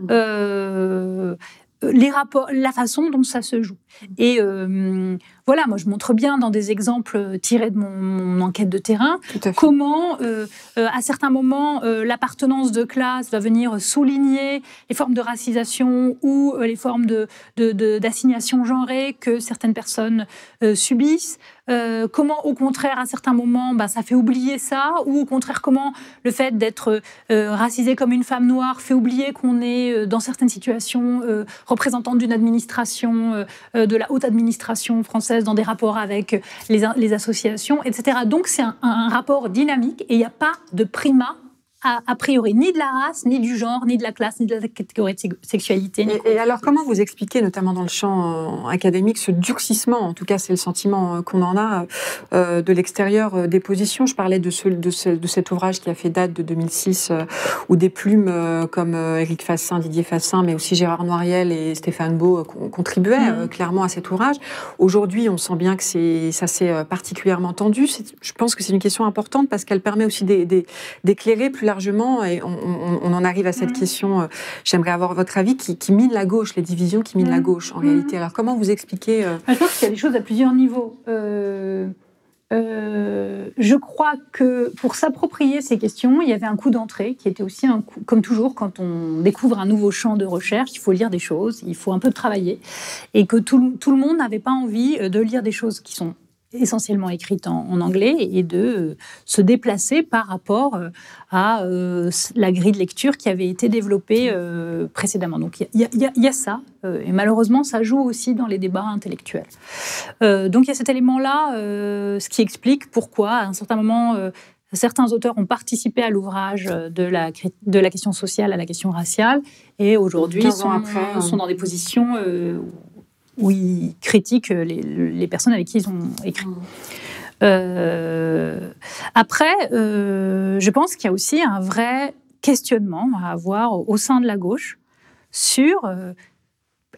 Speaker 3: Mm.
Speaker 2: euh, les rapports, la façon dont ça se joue. Et euh, voilà, moi je montre bien dans des exemples tirés de mon, mon enquête de terrain comment, euh, euh, à certains moments, euh, l'appartenance de classe va venir souligner les formes de racisation ou euh, les formes de, de- de- d'assignation genrée que certaines personnes euh, subissent. Euh, comment, au contraire, à certains moments, bah, ça fait oublier ça, ou au contraire, comment le fait d'être euh, racisé comme une femme noire fait oublier qu'on est, euh, dans certaines situations, euh, représentante d'une administration, euh, euh, de la haute administration française, dans des rapports avec les, les associations, etc. Donc, c'est un, un rapport dynamique et il n'y a pas de primat. A, a priori, ni de la race, ni du genre, ni de la classe, ni de la catégorie de sex- sexualité. ni
Speaker 3: Et, et alors, comment vous expliquez, notamment dans le champ euh, académique, ce durcissement, en tout cas c'est le sentiment euh, qu'on en a, euh, de l'extérieur des positions? Je parlais de, ce, de, ce- de cet ouvrage qui a fait date de 2006, euh, où des plumes euh, comme Éric Fassin, Didier Fassin, mais aussi Gérard Noiriel et Stéphane Beau con- contribuaient euh, clairement à cet ouvrage. Aujourd'hui, on sent bien que ça s'est particulièrement tendu. Je pense que c'est une question importante parce qu'elle permet aussi d'éclairer plus largement, et on, on- on en arrive à cette
Speaker 2: Mhm.
Speaker 3: question, euh, j'aimerais avoir votre avis, qui, qui mine la gauche, les divisions qui minent la
Speaker 2: Mhm.
Speaker 3: gauche en réalité. Alors comment vous expliquez euh,
Speaker 2: Je pense qu'il y a des choses à plusieurs niveaux. Euh, euh, je crois que pour s'approprier ces questions, il y avait un coup d'entrée qui était aussi un coup, comme toujours, quand on découvre un nouveau champ de recherche, il faut lire des choses, il faut un peu travailler, et que tout, tout le monde n'avait pas envie de lire des choses qui sont essentiellement écrites en, en anglais et de euh, se déplacer par rapport euh, à euh, la grille de lecture qui avait été développée euh, précédemment. Donc il y, a- y y ça, et malheureusement ça joue aussi dans les débats intellectuels. Donc il y a cet élément-là, ce qui explique pourquoi, à un certain moment, certains auteurs ont participé à l'ouvrage de la, de la question sociale à la question raciale, et aujourd'hui
Speaker 3: 15
Speaker 2: sont,
Speaker 3: après,
Speaker 2: sont dans des positions où ils critiquent les, les personnes avec qui ils ont écrit. Euh, après, euh, je pense qu'il y a aussi un vrai questionnement à avoir au sein de la gauche sur euh,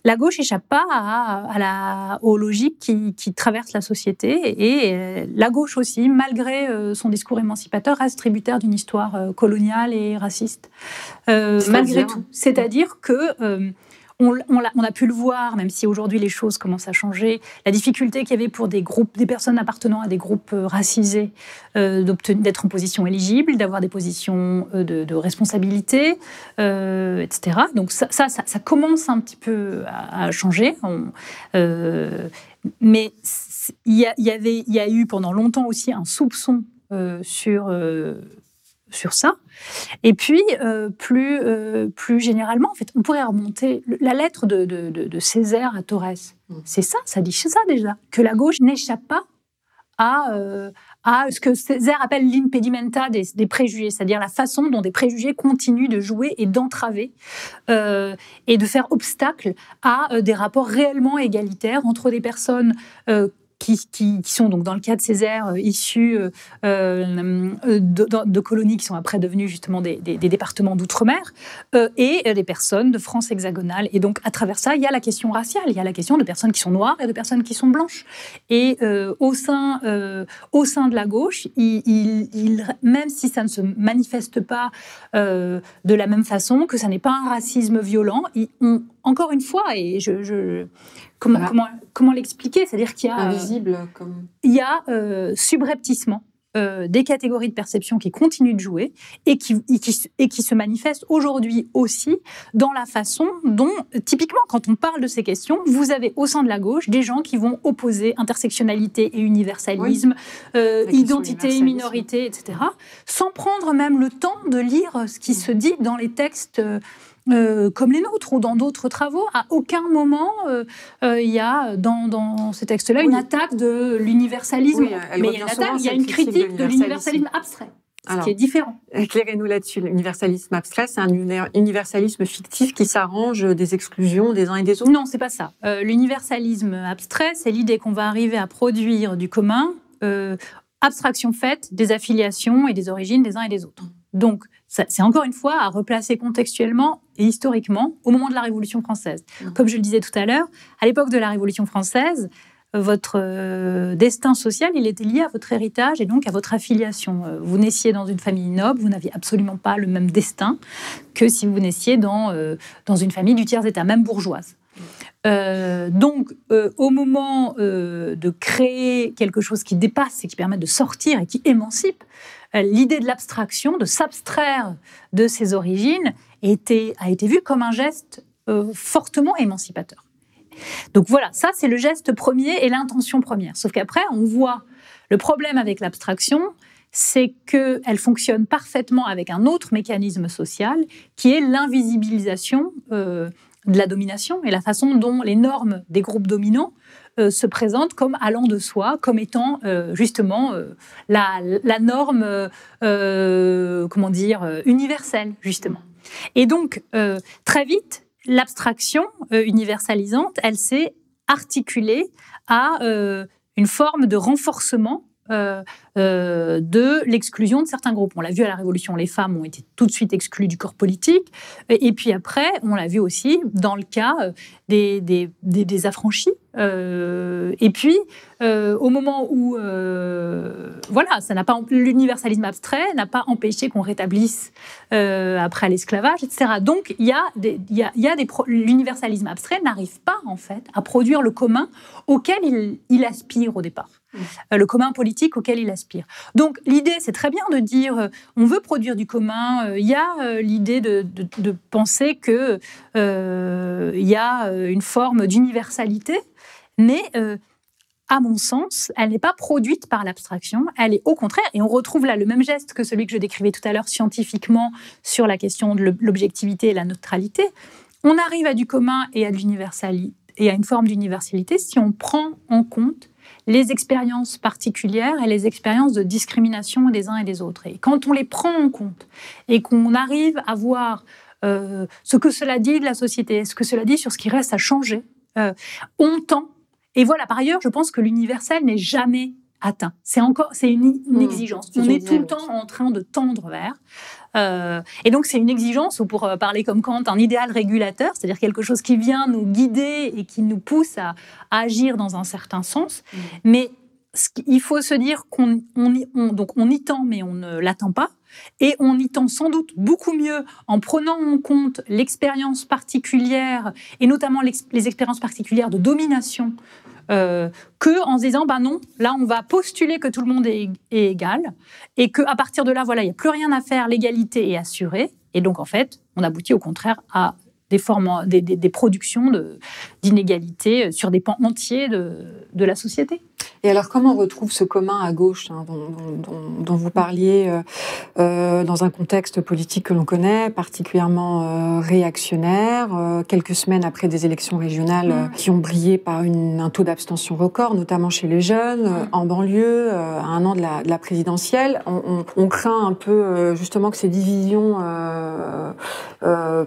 Speaker 2: la gauche échappe pas à, à la, aux logiques qui, qui traversent la société et la gauche aussi, malgré son discours émancipateur, reste tributaire d'une histoire coloniale et raciste. Malgré tout. C'est-à-dire que on, l'a- on a pu le voir, même si aujourd'hui les choses commencent à changer, la difficulté qu'il y avait pour des groupes, des personnes appartenant à des groupes euh, racisés, euh, d'être en position éligible, d'avoir des positions euh, de, de responsabilité, euh, etc. Donc ça, ça, ça- commence un petit peu à, à changer. On- euh, mais il y, a- y avait, y a eu pendant longtemps aussi un soupçon euh, sur sur ça. Et puis, euh, plus, euh, plus généralement, en fait, on pourrait remonter la lettre de, de, Césaire à Torres.
Speaker 3: Mm.
Speaker 2: C'est ça, ça dit ça déjà, que la gauche n'échappe pas à, à ce que Césaire appelle l'impedimenta des, des, préjugés, c'est-à-dire la façon dont des préjugés continuent de jouer et d'entraver et de faire obstacle à des rapports réellement égalitaires entre des personnes qui, sont donc dans le cas de Césaire euh, issus euh, euh, de, de, colonies qui sont après devenues justement des, départements d'outre-mer et des personnes de France hexagonale. Et donc à travers ça, il y a la question raciale, il y a la question de personnes qui sont noires et de personnes qui sont blanches. Et au sein au sein de la gauche, même si ça ne se manifeste pas de la même façon, que ça n'est pas un racisme violent, on, encore une fois, et je, je Comment, comment, comment l'expliquer? C'est-à-dire qu'il y a.
Speaker 3: Invisible comme.
Speaker 2: Il y a euh, subrepticement euh, des catégories de perception qui continuent de jouer et qui, et qui, et qui se manifestent aujourd'hui aussi dans la façon dont, typiquement, quand on parle de ces questions, vous avez au sein de la gauche des gens qui vont opposer intersectionnalité et universalisme, euh, identité et minorité, etc., sans prendre même le temps de lire ce qui se dit dans les textes. Euh, comme les nôtres ou dans d'autres travaux, à aucun moment euh, euh, il y a dans, dans ces textes-là une attaque de l'universalisme. mais il y a, il y a une critique de l'universalisme abstrait. Ce qui est différent.
Speaker 3: Éclairez-nous là-dessus. L'universalisme abstrait, c'est un universalisme fictif qui s'arrange des exclusions des uns et des autres?
Speaker 2: Non, c'est pas ça. l'universalisme abstrait, c'est l'idée qu'on va arriver à produire du commun, abstraction faite des affiliations et des origines des uns et des autres. Donc, c'est encore une fois à replacer contextuellement et historiquement au moment de la Révolution française. Mmh. Comme je le disais tout à l'heure, à l'époque de la Révolution française, votre euh, destin social, il était lié à votre héritage et donc à votre affiliation. Euh, vous naissiez dans une famille noble, vous n'aviez absolument pas le même destin que si vous naissiez dans, euh, dans une famille du tiers-état, même bourgeoise. donc, au moment de créer quelque chose qui dépasse et qui permet de sortir et qui émancipe, euh, l'idée de l'abstraction, de s'abstraire de ses origines, a été vue comme un geste euh, fortement émancipateur. Donc voilà, ça c'est le geste premier et l'intention première. Sauf qu'après, on voit le problème avec l'abstraction, c'est qu'elle fonctionne parfaitement avec un autre mécanisme social, qui est l'invisibilisation euh, de la domination et la façon dont les normes des groupes dominants euh, se présente comme allant de soi, comme étant justement euh, la, norme, comment dire, universelle, justement. Et donc, très vite, l'abstraction universalisante, elle s'est articulée à une forme de renforcement euh, euh, de l'exclusion de certains groupes. On l'a vu à la Révolution, les femmes ont été tout de suite exclues du corps politique. Et, puis après, on l'a vu aussi dans le cas euh, des, des, affranchis. et puis, au moment où, voilà, ça n'a pas l'universalisme abstrait n'a pas empêché qu'on rétablisse après l'esclavage, etc. Donc, il y a y a, l'universalisme abstrait n'arrive pas en fait à produire le commun auquel il aspire au départ. Euh, le commun politique auquel il aspire. Donc l'idée, c'est très bien de dire, euh, on veut produire du commun. Euh, il y a l'idée de, penser que il y a une forme d'universalité, mais à mon sens, elle n'est pas produite par l'abstraction, elle est au contraire, et on retrouve là le même geste que celui que je décrivais tout à l'heure scientifiquement sur la question de l'objectivité et la neutralité. On arrive à du commun et à une forme d'universalité si on prend en compte les expériences particulières et les expériences de discrimination des uns et des autres. Et quand on les prend en compte et qu'on arrive à voir euh, ce que cela dit de la société, ce que cela dit sur ce qui reste à changer, euh, on tend. Et voilà, par ailleurs, je pense que l'universel n'est jamais atteint. C'est encore, c'est une, mmh, exigence. on est tout le temps en train de tendre vers. Euh, et donc c'est une exigence, ou pour euh, parler comme Kant, un idéal régulateur, c'est-à-dire quelque chose qui vient nous guider et qui nous pousse à, agir dans un certain sens. Mmh. Mais il faut se dire qu'on on, donc on y tend, mais on ne l'attend pas. Et on y tend sans doute beaucoup mieux en prenant en compte l'expérience particulière, et notamment les expériences particulières de domination euh, que en se disant bah non, là on va postuler que tout le monde est, égal et que à partir de là voilà il n'y a plus rien à faire, l'égalité est assurée et donc en fait on aboutit au contraire à des des, des, productions d'inégalités sur des pans entiers de, de la société.
Speaker 3: Et alors, comment on retrouve ce commun à gauche hein, dont, vous parliez euh, euh, dans un contexte politique que l'on connaît, particulièrement euh, réactionnaire, quelques semaines après des élections régionales qui ont brillé par une, un taux d'abstention record, notamment chez les jeunes, en banlieue, à un an de la, de la présidentielle. On, on, craint un peu justement que ces divisions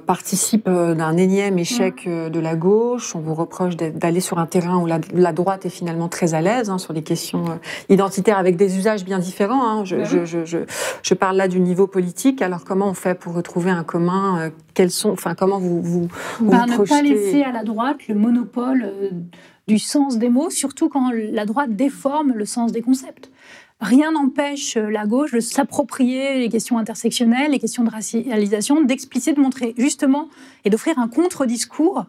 Speaker 3: participent d'un énième échec de la gauche. On vous reproche d'aller sur un terrain où la, la droite est finalement très à l'aise. Hein, sur les questions euh, identitaires avec des usages bien différents. Hein. Je, je, je, je, parle là du niveau politique. Alors comment on fait pour retrouver un commun euh, Quels sont, enfin comment vous vous, vous
Speaker 2: ben, Ne pas laisser à la droite le monopole euh, du sens des mots, surtout quand la droite déforme le sens des concepts. Rien n'empêche la gauche de s'approprier les questions intersectionnelles, les questions de racialisation, d'expliciter, de montrer justement et d'offrir un contre-discours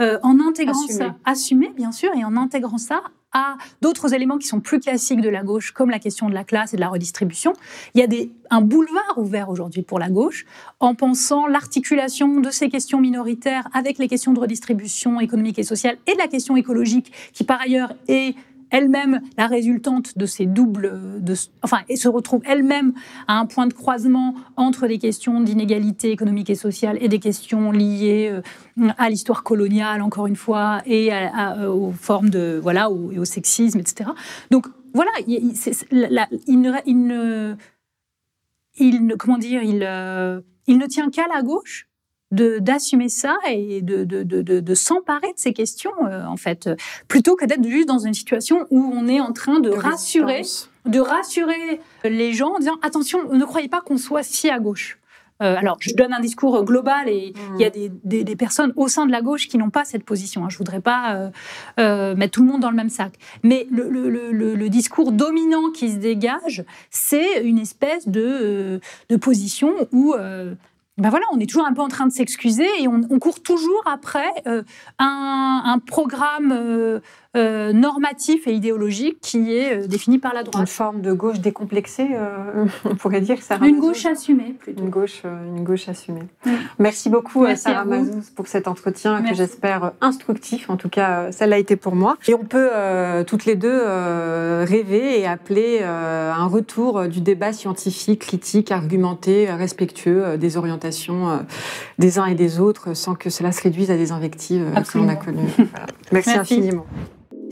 Speaker 2: en intégrant ça, assumé bien sûr, et en intégrant ça à d'autres éléments qui sont plus classiques de la gauche, comme la question de la classe et de la redistribution. Il y a des, un boulevard ouvert aujourd'hui pour la gauche en pensant l'articulation de ces questions minoritaires avec les questions de redistribution économique et sociale et de la question écologique, qui par ailleurs est elle-même la résultante de ces doubles, enfin, et se retrouve elle-même à un point de croisement entre des questions d'inégalité économique et sociale et des questions liées euh, à l'histoire coloniale, encore une fois, et aux formes de, voilà, au, et au sexisme, etc. Donc, voilà, il, il, ne, il, ne, il ne, comment dire, il, euh, il ne tient qu'à la gauche d'assumer ça et de, de, de, de s'emparer de ces questions, euh, en fait, plutôt que d'être juste dans une situation où on est en train de, rassurer, de rassurer les gens en disant attention, ne croyez pas qu'on soit si à gauche. Euh, alors, je donne un discours global et il y a des, des, des, personnes au sein de la gauche qui n'ont pas cette position. Hein. Je voudrais pas euh, mettre tout le monde dans le même sac. Mais le, le, le, le discours dominant qui se dégage, c'est une espèce de, de position où ben voilà, on est toujours un peu en train de s'excuser et on, court toujours après euh, un, un, programme euh, euh, normatif et idéologique qui est euh, défini par la droite.
Speaker 3: Une forme de gauche décomplexée, euh, on pourrait dire ça.
Speaker 2: Une gauche assumée, plutôt.
Speaker 3: Une gauche, une gauche assumée. Merci beaucoup, Merci Sarah Mazouz, pour cet entretien que j'espère instructif. En tout cas, ça l'a été pour moi. Et on peut toutes les deux rêver et appeler un retour du débat scientifique, critique, argumenté, respectueux des orientations des uns et des autres, sans que cela se réduise à des invectives que l'on a connues. Merci, Merci infiniment.